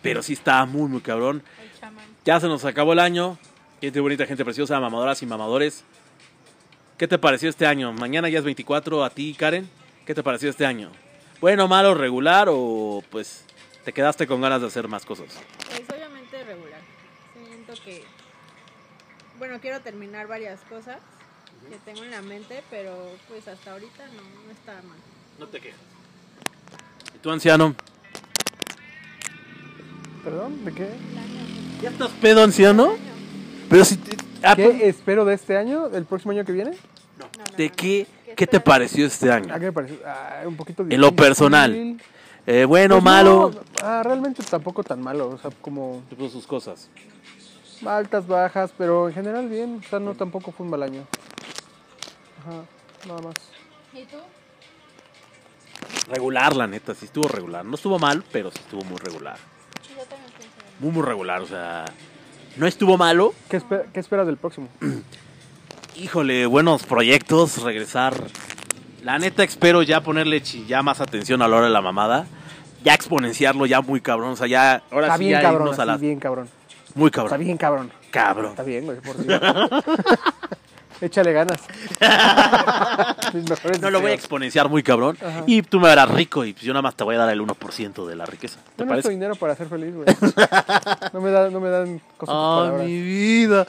Pero sí está muy, muy cabrón. el chamán. Ya se nos acabó el año. Gente bonita, gente preciosa, mamadoras y mamadores. ¿Qué te pareció este año? Mañana ya es 24, a ti, Karen. ¿Qué te pareció este año? ¿Bueno, malo, regular o pues te quedaste con ganas de hacer más cosas? Pues obviamente regular. Siento que. Bueno, quiero terminar varias cosas que tengo en la mente, pero pues hasta ahorita no, no está mal. No te quejas. ¿Y tú, anciano? ¿Perdón? ¿De qué? ¿Ya estás pedo, anciano? Pero si te- ah, pues, ¿Qué espero de este año? ¿El próximo año que viene? No, no, ¿De qué, ¿Qué qué te pareció este año? ¿A qué me pareció? Ah, un poquito En lo difícil. personal. Eh, bueno, Pues malo. no, ah, realmente tampoco tan malo. O sea, como Tipo sus cosas. altas, bajas, pero en general bien. O sea, no tampoco fue un mal año. Ajá, nada más. ¿Y tú? Regular, la neta, sí estuvo regular. No estuvo mal, pero sí estuvo muy regular. Yo también mismo. Muy, muy regular, o sea. No estuvo malo. ¿Qué, espe- qué esperas del próximo? (clears throat) Híjole, buenos proyectos, regresar. La neta, espero ya ponerle ya más atención a la hora de la mamada. Ya exponenciarlo ya muy cabrón. O sea, ya. Ahora Está sí bien ya cabrón, irnos a las- bien cabrón. Muy Está cabrón. bien cabrón. Cabrón. Está bien, güey, por. (laughs) Échale ganas. (laughs) No lo voy a exponenciar muy cabrón. Ajá. Y tú me verás rico y pues yo nada más te voy a dar el 1% de la riqueza. ¿Te parece? dinero para ser feliz, güey. No me, da, no me dan cosas Ah, palabras. mi vida.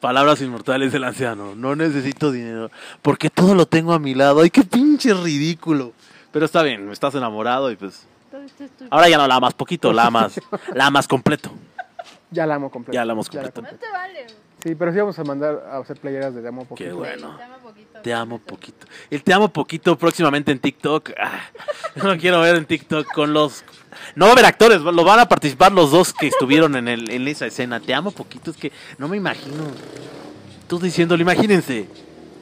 Palabras inmortales del anciano. No necesito dinero. Porque todo lo tengo a mi lado. Ay, qué pinche ridículo. Pero está bien, estás enamorado y pues. Ahora ya no la amas poquito, la amas, (laughs) la amas completo. Ya la amo completo. Ya la amos la completo. No te vale. Sí, pero sí vamos a mandar a hacer playeras de Te amo poquito. Qué bueno. Te amo poquito. Te amo poquito. El te amo poquito próximamente en TikTok. Ah, (laughs) yo no quiero ver en TikTok con los. No va a haber actores, lo van a participar los dos que estuvieron en, el, en esa escena. Te amo poquito, es que no me imagino. Tú diciéndole, imagínense.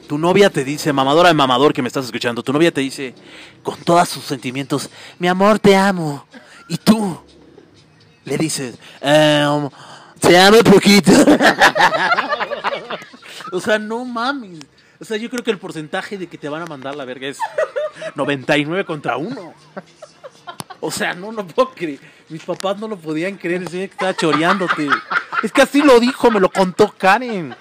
Tu novia te dice, mamadora de mamador que me estás escuchando, tu novia te dice con todos sus sentimientos, mi amor, te amo. Y tú le dices, "Em, te amo poquito. (laughs) O sea, no mames. O sea, yo creo que el porcentaje de que te van a mandar la verga es 99 contra 1. O sea, no lo puedo creer. Mis papás no lo podían creer. Decían que estaba choreándote. Es que así lo dijo, me lo contó Karen.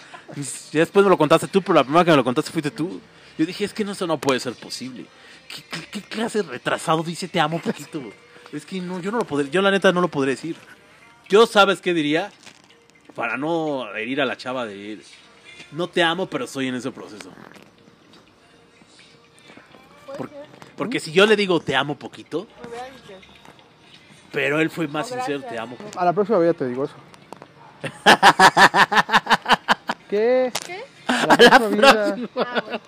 Ya después me lo contaste tú, pero la primera que me lo contaste fuiste tú. Yo dije, es que no, eso no puede ser posible. ¿Qué, qué- qué clase de retrasado dice te amo poquito? Es que no, yo no lo podré, yo la neta no lo podré decir. Yo, ¿sabes qué diría? Para no herir a la chava de no te amo, pero estoy en ese proceso. Por-. Porque si yo le digo te amo poquito, pero él fue más sincero, te amo poquito. A la próxima vez ya te digo eso. (laughs) ¿Qué? ¿Qué? A la próxima vida. Ah, bueno.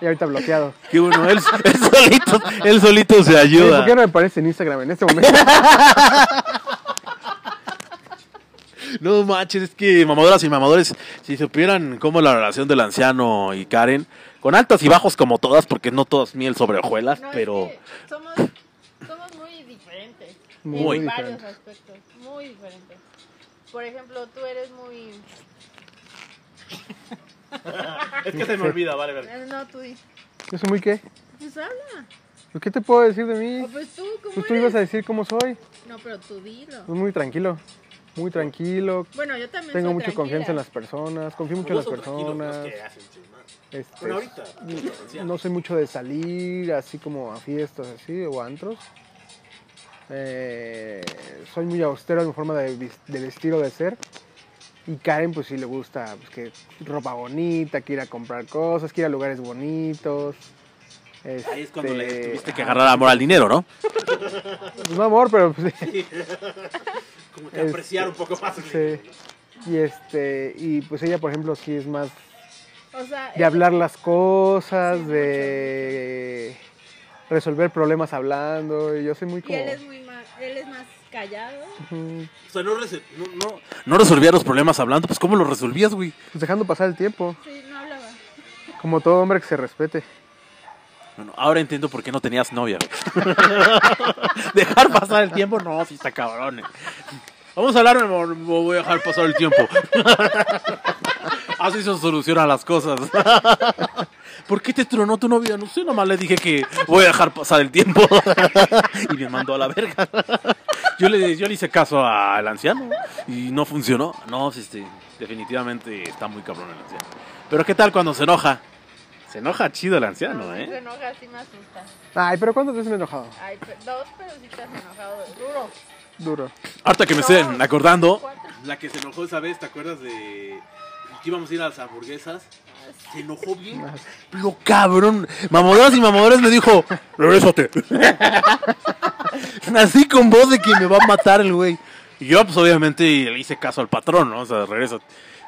Y ahorita bloqueado. Qué bueno, él, (laughs) él solito, él solito se ayuda. ¿Por qué no me aparece en Instagram en este momento? (laughs) No manches, es que mamadoras y mamadores, si supieran cómo la relación del anciano y Karen, con altas y bajos como todas, porque no todas miel sobre hojuelas, No, es pero que somos, somos muy diferentes. Muy en varios aspectos. Muy diferentes. Por ejemplo, tú eres muy. (laughs) es que se me olvida, vale, ver. eh, No, tú di. ¿Yo soy muy qué? Pues habla. ¿Pues ¿Qué te puedo decir de mí? O pues tú, ¿cómo Pues tú eres? ibas a decir cómo soy. No, pero tú dilo. Pues muy tranquilo. Muy tranquilo. Bueno, yo también Tengo soy mucha tranquila. confianza en las personas. Confío mucho en las personas. Este, no soy mucho de salir así como a fiestas así o antros. Eh, soy muy austero en mi forma de, vis- de vestir o de ser. Y Karen pues sí le gusta pues, que ropa bonita, que ir a comprar cosas, que ir a lugares bonitos. Ahí es cuando le Este, tuviste que agarrar amor al dinero, ¿no? Pues no amor, pero pues, Como que apreciar un poco más. sí. Y este, y pues ella por ejemplo sí es más O sea, de hablar las cosas, de resolver problemas hablando. Y yo soy muy Y como. él es, muy más, él es más callado. O sea, no, no, no- no resolvías los problemas hablando, pues ¿cómo los resolvías, güey? Pues dejando pasar el tiempo. Sí, no hablaba. Como todo hombre que se respete. Bueno, ahora entiendo por qué no tenías novia. güey. (laughs) dejar pasar el tiempo, no, sí está cabrón. eh. Vamos a hablar, mi amor, no voy a dejar pasar el tiempo. (laughs) Así se solucionan las cosas. (laughs) ¿Por qué te tronó tu novia? No sé, nomás le dije que voy a dejar pasar el tiempo. (laughs) y me mandó a la verga. Yo le, yo le hice caso al anciano y no funcionó. No, este, definitivamente está muy cabrón el anciano. Pero ¿qué tal cuando se enoja? Se enoja chido el anciano, No, Si se ¿eh? enoja, sí me asusta. Ay, pero ¿cuántas veces me he enojado? Ay, dos, pero sí te has enojado. Duro. Duro. Ahorita que me No. estoy acordando, Cuatro. la que se enojó esa vez, ¿te acuerdas de que íbamos a ir a las hamburguesas? Se enojó bien. Pero cabrón, mamodoras y mamodoras me dijo, regrésate. (laughs) Así con voz de que me va a matar el güey. Y yo, pues obviamente le hice caso al patrón, ¿no? O sea, regresa.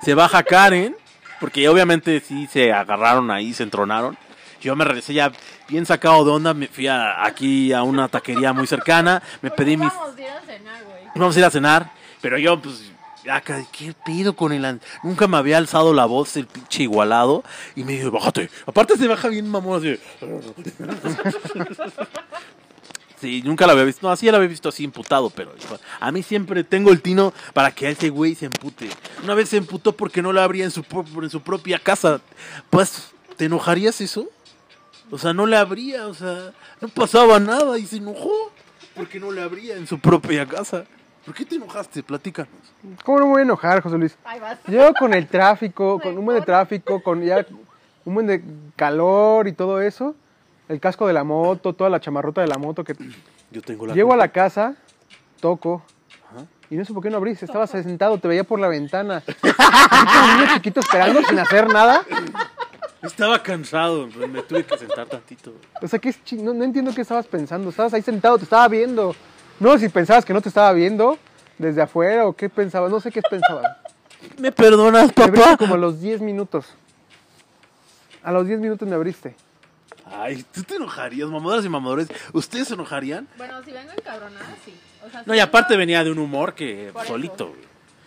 Se baja Karen, porque obviamente sí se agarraron ahí, se entronaron. Yo me regresé ya bien sacado de onda, me fui a- aquí a una taquería muy cercana, me pedí mis Vamos a ir a cenar, güey. vamos a ir a cenar, pero yo, pues, acá, ¿qué pido con el... Nunca me había alzado la voz el pinche igualado y me dijo, bájate. Aparte se baja bien mamón así. (laughs) Sí, nunca la había visto. No, así la había visto así imputado, pero a mí siempre tengo el tino para que ese güey se empute. Una vez se emputó porque no la abría en su, en su propia casa. Pues, ¿te enojarías eso? O sea, no le abría, o sea, no pasaba nada y se enojó porque no le abría en su propia casa. ¿Por qué te enojaste? Platícanos. ¿Cómo no me voy a enojar, José Luis? Ay, vas. Yo con el tráfico, (laughs) con un buen de tráfico, con ya un buen de calor y todo eso, el casco de la moto, toda la chamarrota de la moto que Yo tengo la llego a la casa, toco Ajá. y no sé por qué no abriste, estabas sentado, te veía por la ventana. (laughs) Un niño chiquito esperando sin hacer nada. Estaba cansado, me tuve que sentar tantito. O sea, ¿qué es no, no entiendo qué estabas pensando. Estabas ahí sentado, te estaba viendo. No, si pensabas que no te estaba viendo desde afuera o qué pensabas, no sé qué pensabas. ¿Me perdonas, Me papá? como a los 10 minutos. A los 10 minutos me abriste. Ay, tú te enojarías, mamadoras y mamadores. ¿Ustedes se enojarían? Bueno, si vengo encabronada, sí. O sea, No, y aparte venía de un humor que Por solito. güey.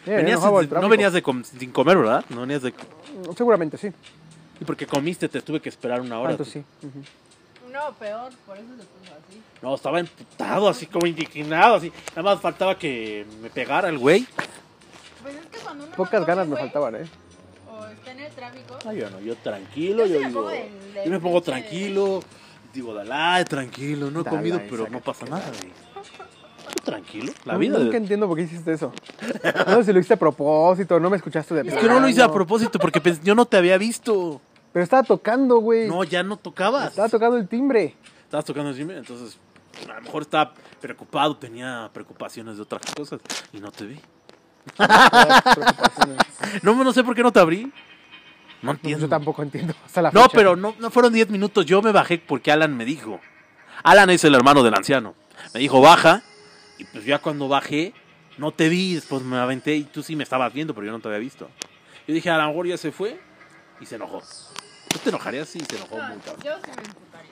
Eh, Venías sin- no venías de com- sin comer, ¿verdad? No venías de... Seguramente sí. Y porque comiste te tuve que esperar una hora. Tanto sí. No, peor, por eso se puso así. No, estaba emputado, así como indignado, así. Nada más faltaba que me pegara el güey. Pues es que cuando uno no Pocas ganas me güey, faltaban, ¿eh? O está en el tráfico. Ay, yo no, yo tranquilo, Yo digo. pongo de- de yo me pongo pinche- tranquilo. Digo, Dalai, tranquilo, no he comido, pero no sácate, pasa nada, güey. Tú tranquilo, la No- vida. Nunca entiendo por qué hiciste eso. No sé si lo hiciste a propósito, no me escuchaste de Es que no lo hice a plano. propósito porque pens- yo no te había visto. Pero estaba tocando, güey. No, ya no tocabas. Estaba tocando el timbre. Estabas tocando encima, entonces a lo mejor estaba preocupado, tenía preocupaciones de otras cosas y no te vi. (laughs) No, no sé por qué no te abrí. No No, entiendo. yo tampoco entiendo. Hasta la No, fecha. pero no, no fueron 10 minutos. Yo me bajé porque Alan me dijo. Alan es el hermano del anciano. Me dijo, baja. Y pues ya cuando bajé, no te vi. Después me aventé y tú sí me estabas viendo, pero yo no te había visto. Yo dije, a lo mejor ya se fue. Y se enojó. ¿Tú te enojarías? Sí, se enojó cabrón. yo sí me emputaría.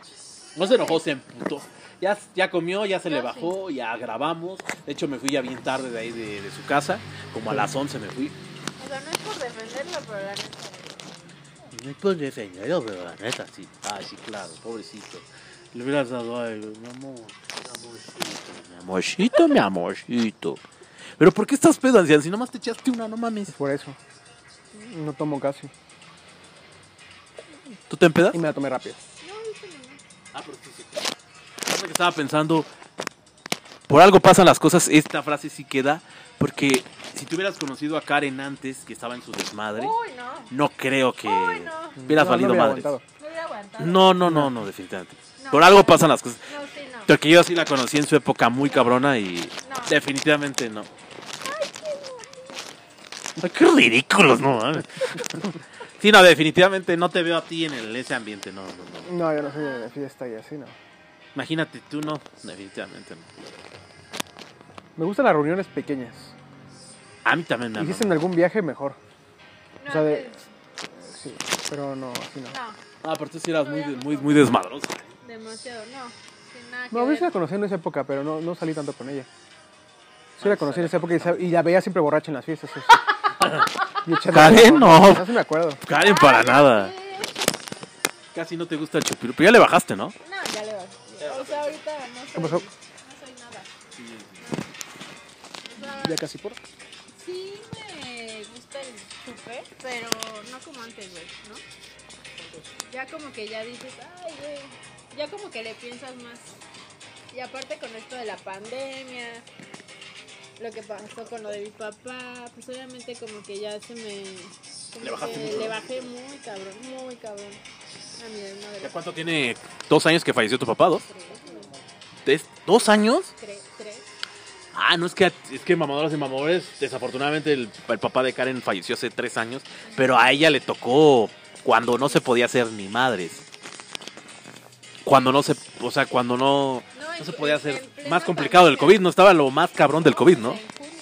No se enojó, se emputó. Ya, ya comió, ya se le bajó, ya grabamos. De hecho, me fui ya bien tarde de ahí de, de su casa. Como a las 11 me fui. O sea, no es por defenderlo, pero la neta. No hay por defenderlo, pero la neta sí. Ay, sí, claro, pobrecito. Le hubieras dado algo, mi amor, mi amorcito, mi amorcito, mi amorcito. Pero ¿por qué estás pedo, anciano? Si nomás te echaste una, no mames. Por eso. No tomo casi. ¿Tú te empedas? Y me la tomé rápido. Ah, pero sí. Ahorita que estaba pensando, por algo pasan las cosas, esta frase sí queda, porque si tú hubieras conocido a Karen antes, que estaba en su desmadre, Uy, no. no creo que Uy, no. hubieras No, no valido hubiera madres. aguantado. No hubiera aguantado. No, no, no, no, definitivamente. No. Por algo pasan las cosas. No, sí, no. Porque yo sí la conocí en su época muy cabrona y No. definitivamente no. Ay, qué ridículos, no mames. (laughs) Sí, no, definitivamente no te veo a ti en el- ese ambiente, no, no, no. No, yo no soy de fiesta y así, no. Imagínate tú, no, definitivamente no. Me gustan las reuniones pequeñas. A mí también me Y si es en algún viaje, mejor. No, o sea, de- Sí, pero no, así no. no, Ah, pero tú sí eras muy, muy, muy desmadroso. demasiado, no. que nada que No, a mí ver. sí la conocí en esa época, pero no, no salí tanto con ella. Sí la conocí en esa época y, sa- y la veía siempre borracha en las fiestas. eso sí. (laughs) Karen, no. Ya sí me acuerdo. Karen, para Ay, nada. Casi no te gusta el chupirupo. Ya le bajaste, ¿no? No, ya le vas. O sea, ahorita no soy, ¿Qué pasó? no soy nada. O sea, Ya casi por. sí me gusta el chupe, pero no como antes, güey, ¿no? Ya como que ya dices, ay, güey, ya como que le piensas más. Y aparte con esto de la pandemia, lo que pasó con lo de mi papá, pues obviamente como que ya se me... Le bajaste que mucho, le ¿no? bajé muy cabrón, muy cabrón. A mi desmadre. ¿Cuánto tiene? ¿Dos años que falleció tu papá? ¿Dos? Tres, güey. ¿Tres- ¿Dos años? Tres, tres. Ah, no es que es que mamadoras y mamadores, desafortunadamente el, el papá de Karen falleció hace tres años, pero a ella le tocó cuando no se podía hacer ni madres. Cuando no se, o sea, cuando no, No, no se podía hacer más complicado del. COVID, no estaba lo más cabrón del COVID, ¿no? En junio.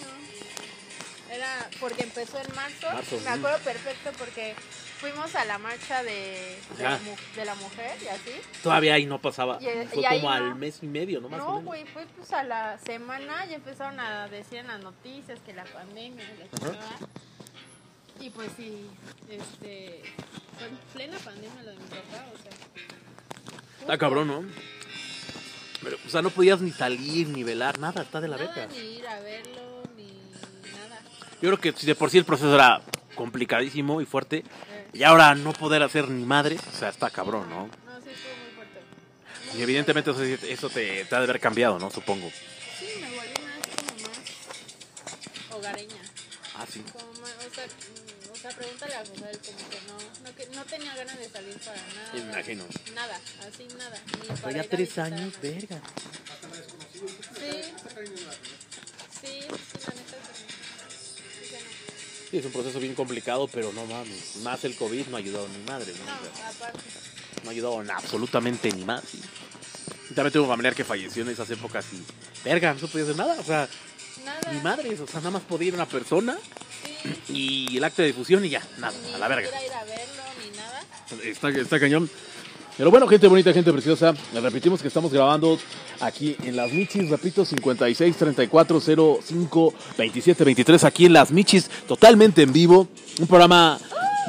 Era porque empezó en marzo. Marzo, Me acuerdo perfecto porque fuimos a la marcha de, de, la, de la mujer y así. Todavía ahí no pasaba. Y- Fue y como no. al mes y medio, ¿no? Más No, güey, fue pues a la semana y empezaron a decir en las noticias que la pandemia y la chingada. Y pues sí, este, fue en plena pandemia lo de mi papá, o sea. Está cabrón, ¿no? Pero, o sea, no podías ni salir, ni velar, nada, está de la Nada, beca. ni ir a verlo, ni nada. Yo creo que si de por sí el proceso era complicadísimo y fuerte, Eh, y ahora no poder hacer ni madre, o sea, está cabrón, ¿no? No, sí estuvo muy fuerte. Muy Y evidentemente eso, eso te, te ha de haber cambiado, ¿no? Supongo. Sí, me volví más como más hogareña. Ah, sí. Como más, o sea, sea, pregúntale a José, como que no, no, que no tenía ganas de salir para nada. Me imagino. Nada, así nada. Ni para ya ir a tres visitar años, nadie. verga. Sí. Sí, sí, la neta sí. Sí, que no. Sí, es un proceso bien complicado, pero no mames. Más el COVID no ha ayudado ni madre, ¿no? O sea, No, aparte. no ha ayudado en absolutamente ni más. Y también tuve un familiar que falleció en esas épocas y, verga, no se podía hacer nada. O sea, Nada. ni madres. O sea, nada más podía ir una persona Sí, y el acto de difusión y ya, nada, a la verga. siquiera ir a verlo, ni nada. Está, está cañón. Pero bueno, gente bonita, gente preciosa. Les repetimos que estamos grabando aquí en Las Michis, repito, 56 34 05 27 23, aquí en Las Michis, totalmente en vivo. Un programa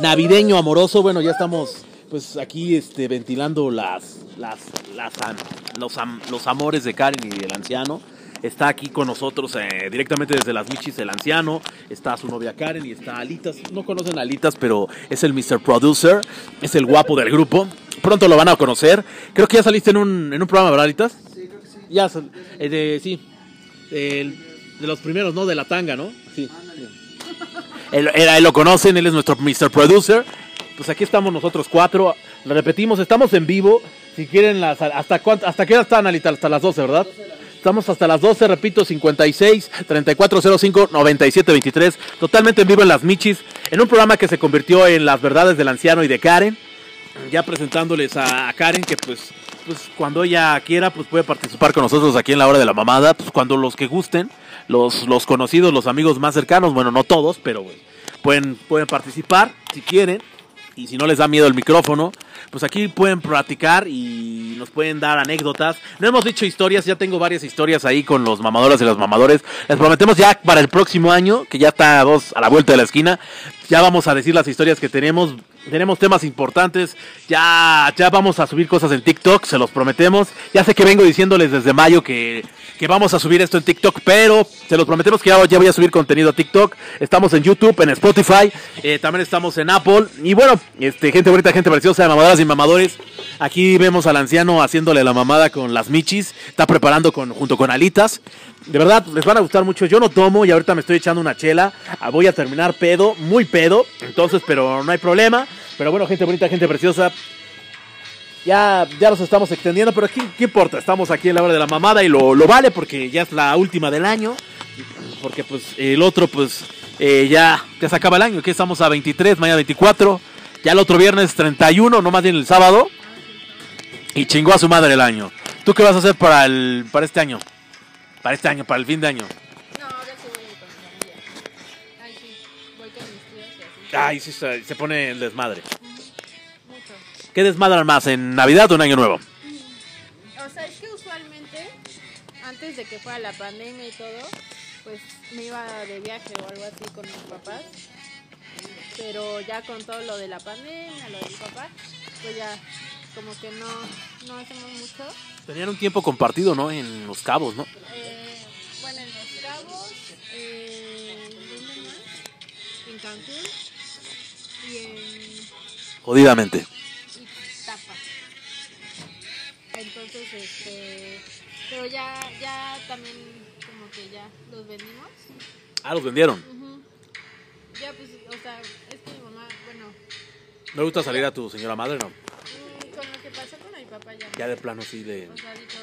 navideño, amoroso. Bueno, ya estamos pues aquí este, ventilando las, las, los, los amores de Karen y el anciano. Está aquí con nosotros eh, directamente desde Las Michis el anciano. Está su novia Karen y está Alitas. No conocen a Alitas, pero es el Mr. Producer. Es el guapo del grupo. Pronto lo van a conocer. Creo que ya saliste en un, en un programa, ¿verdad, Alitas? Sí, creo que sí. Ya, eh, de, sí. El- de los primeros, ¿no? De la tanga, ¿no? Sí. (laughs) Él, él- lo conocen, él es nuestro Mr. Producer. Pues aquí estamos nosotros cuatro. Lo repetimos, estamos en vivo. Si quieren, las, ¿hasta, cuánto, ¿hasta qué hora están, Alita? Hasta las 12, ¿verdad? Estamos hasta las 12, repito, 56 3405 9723. Totalmente en vivo en Las Michis. En un programa que se convirtió en Las Verdades del Anciano y de Karen. Ya presentándoles a, Karen, que pues, pues cuando ella quiera, pues puede participar con nosotros aquí en la hora de la mamada. Pues cuando los que gusten, los, los conocidos, los amigos más cercanos, bueno, no todos, pero pueden, pueden participar si quieren. Y si no les da miedo el micrófono, pues aquí pueden platicar y nos pueden dar anécdotas. No hemos dicho historias, ya tengo varias historias ahí con los mamadoras y los mamadores. Les prometemos ya para el próximo año, que ya está a dos a la vuelta de la esquina, ya vamos a decir las historias que tenemos. Tenemos temas importantes, ya, ya vamos a subir cosas en TikTok, se los prometemos. Ya sé que vengo diciéndoles desde mayo que, que vamos a subir esto en TikTok, pero se los prometemos que ya, ya voy a subir contenido a TikTok. Estamos en YouTube, en Spotify, eh, también estamos en Apple. Y bueno, este, gente bonita, gente preciosa, mamadoras y mamadores. Aquí vemos al anciano haciéndole la mamada con las michis, está preparando con, junto con alitas. De verdad, les van a gustar mucho. Yo no tomo y ahorita me estoy echando una chela. Ah, Voy a terminar pedo, muy pedo. Entonces, pero no hay problema. Pero bueno, gente bonita, gente preciosa. Ya, ya nos estamos extendiendo, pero ¿qué, qué importa? Estamos aquí en la hora de la mamada y lo, lo vale porque ya es la última del año. Porque pues el otro pues eh, ya, se acaba el año, que estamos a 23, mañana 24. Ya el otro viernes 31, no más bien el sábado. Y chingó a su madre el año. ¿Tú qué vas a hacer para, el, para este año? Para este año, para el fin de año. No, ahora sí voy con mi familia. Ay, sí, voy con mis tíos y así. Ay, sí, se, se pone el desmadre. Mucho. ¿Qué desmadran más, en Navidad o en Año Nuevo? O sea, es que usualmente antes de que fuera la pandemia y todo, pues me iba de viaje o algo así con mis papás. Pero ya con todo lo de la pandemia, lo del papá, pues ya como que no, no hacemos mucho. Tenían un tiempo compartido, ¿no? En Los Cabos, ¿no? Eh, bueno, en Los Cabos, eh, ¿dónde más? En Cancún y en Jodidamente. Tapa. Entonces, este, pero ya, ya también como que ya los vendimos. Ah, los vendieron. Ujú. Ya pues, o sea, es que mi mamá, bueno, ¿No gusta salir a tu señora madre, no? mm, con lo que pasó con mi papá ya, Ya de plano sí de... o sea, dijo,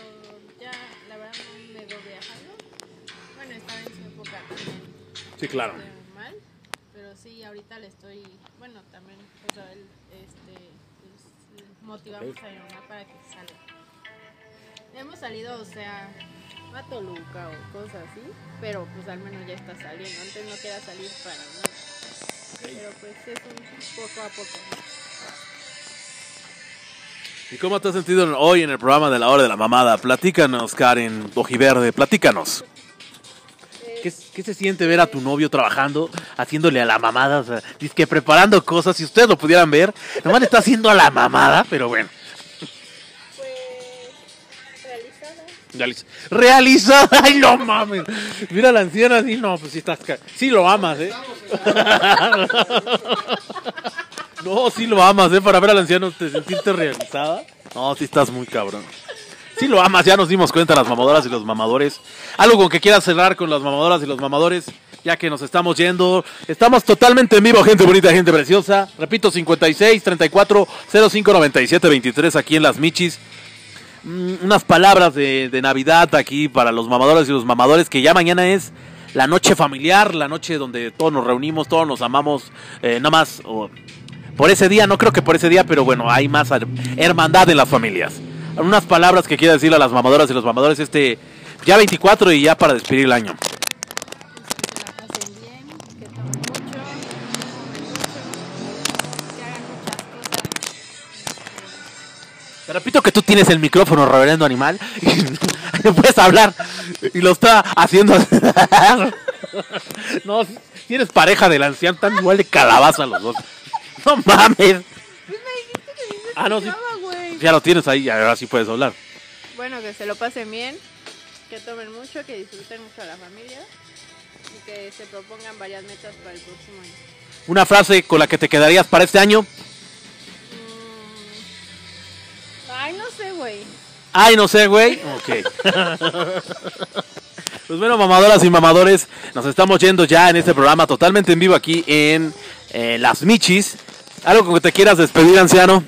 ya, la verdad no me veo viajando. Bueno, estaba en su época también Sí, claro. este, mal, pero sí, ahorita le estoy, bueno, también, o sea, el- este, pues, motivamos a mi mamá para que salga. Hemos salido, o sea, a Toluca o cosas así, pero pues al menos ya está saliendo. Antes no quería salir para nada. Pero pues es un poco a poco. ¿Y cómo te has sentido hoy en el programa de la hora de la mamada? Platícanos, Karen Ojiverde, platícanos. ¿Qué, qué se siente ver a tu novio trabajando, haciéndole a la mamada? O sea, que preparando cosas, si ustedes lo pudieran ver, nomás le está haciendo a la mamada, pero bueno. Pues realizada. Realiz- Realizada, ay no mames. Mira a la anciana así, no, pues sí estás. Sí lo amas, eh. (laughs) No, sí lo amas, eh. Para ver al anciano te sentiste realizada. No, sí estás muy cabrón. Sí lo amas, ya nos dimos cuenta las mamadoras y los mamadores. Algo con que quieras cerrar con las mamadoras y los mamadores, ya que nos estamos yendo. Estamos totalmente en vivo, gente bonita, gente preciosa. Repito, 56 34 05 97 23 aquí en Las Michis mm, unas palabras de, Navidad aquí para los mamadores y los mamadores, que ya mañana es la noche familiar, la noche donde todos nos reunimos, todos nos amamos, eh, nada más por ese día, no creo que por ese día, pero bueno, hay más her- hermandad en las familias. Unas palabras que quiero decirle a las mamadoras y los mamadores este ya 24 y ya para despedir el año. Te repito que tú tienes el micrófono, reverendo animal, y (laughs) puedes hablar y lo está haciendo. (laughs) no, tienes pareja del anciano, tan igual de calabaza los dos. (laughs) No mames. Pues me dijiste que Ah, no, sí. güey. Ya lo tienes ahí, ahora sí puedes hablar. Bueno, que se lo pasen bien, que tomen mucho, que disfruten mucho a la familia y que se propongan varias metas para el próximo año. Una frase con la que te quedarías para este año. Mm. Ay, no sé, güey. Ay, no sé, güey. Ok. (laughs) Pues bueno, mamadoras y mamadores, nos estamos yendo ya en este programa totalmente en vivo aquí en eh, Las Michis. ¿Algo con que te quieras despedir, anciano?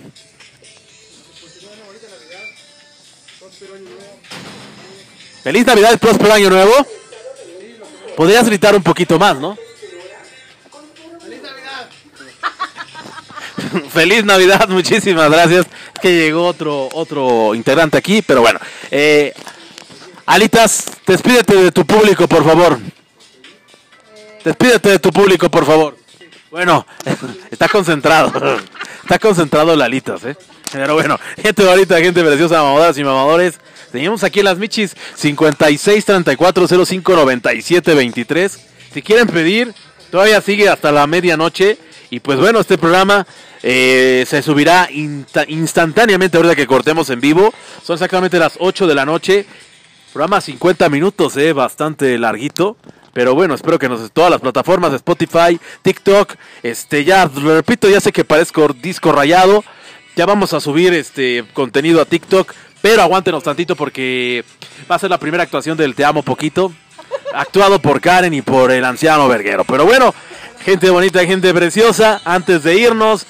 Feliz Navidad y próspero año nuevo. Podrías gritar un poquito más, ¿no? (laughs) Feliz Navidad, muchísimas gracias. Que llegó otro otro integrante aquí, pero bueno. Eh, Alitas, despídete de tu público, por favor. Despídete de tu público, por favor. Bueno, está concentrado. Está concentrado Lalitas, ¿eh? Pero bueno, gente bonita, gente preciosa, mamadoras y mamadores. Seguimos aquí las Michis 56 34 05 97 23. Si quieren pedir, todavía sigue hasta la medianoche. Y pues bueno, este programa eh, se subirá insta- instantáneamente ahorita que cortemos en vivo. Son exactamente las 8 de la noche. Programa 50 minutos, eh, bastante larguito. Pero bueno, espero que nos todas las plataformas, Spotify, TikTok, este ya lo repito, ya sé que parezco disco rayado. Ya vamos a subir este contenido a TikTok, pero aguántenos tantito porque va a ser la primera actuación del Te amo poquito, actuado por Karen y por el anciano Verguero. Pero bueno, gente bonita, gente preciosa, antes de irnos,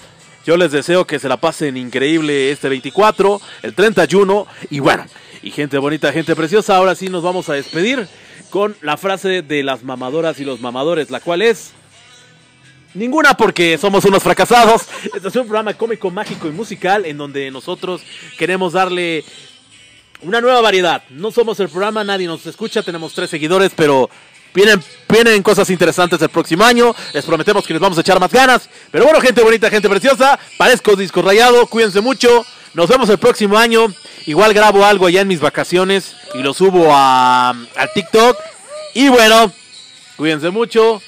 yo les deseo que se la pasen increíble este 24, el 31 y bueno, y gente bonita, gente preciosa, ahora sí nos vamos a despedir con la frase de las mamadoras y los mamadores, la cual es ninguna porque somos unos fracasados. (laughs) Este es un programa cómico, mágico y musical en donde nosotros queremos darle una nueva variedad. No somos el programa, nadie nos escucha, tenemos tres seguidores, pero vienen, vienen cosas interesantes el próximo año. Les prometemos que les vamos a echar más ganas. Pero bueno, gente bonita, gente preciosa, parezco disco rayado, cuídense mucho. Nos vemos el próximo año. Igual grabo algo allá en mis vacaciones y lo subo a, TikTok. Y bueno, cuídense mucho.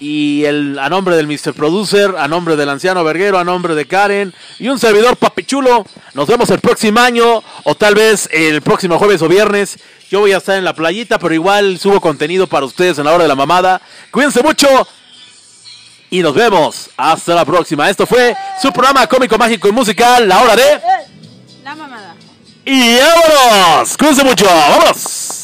Y el, a nombre del Mr. Producer, a nombre del anciano Verguero, a nombre de Karen y un servidor papichulo, nos vemos el próximo año o tal vez el próximo jueves o viernes. Yo voy a estar en la playita, pero igual subo contenido para ustedes en la hora de la mamada. Cuídense mucho y nos vemos. Hasta la próxima. Esto fue su programa cómico, mágico y musical, la hora de... La mamada. Y vámonos. Cuídense mucho. Vámonos.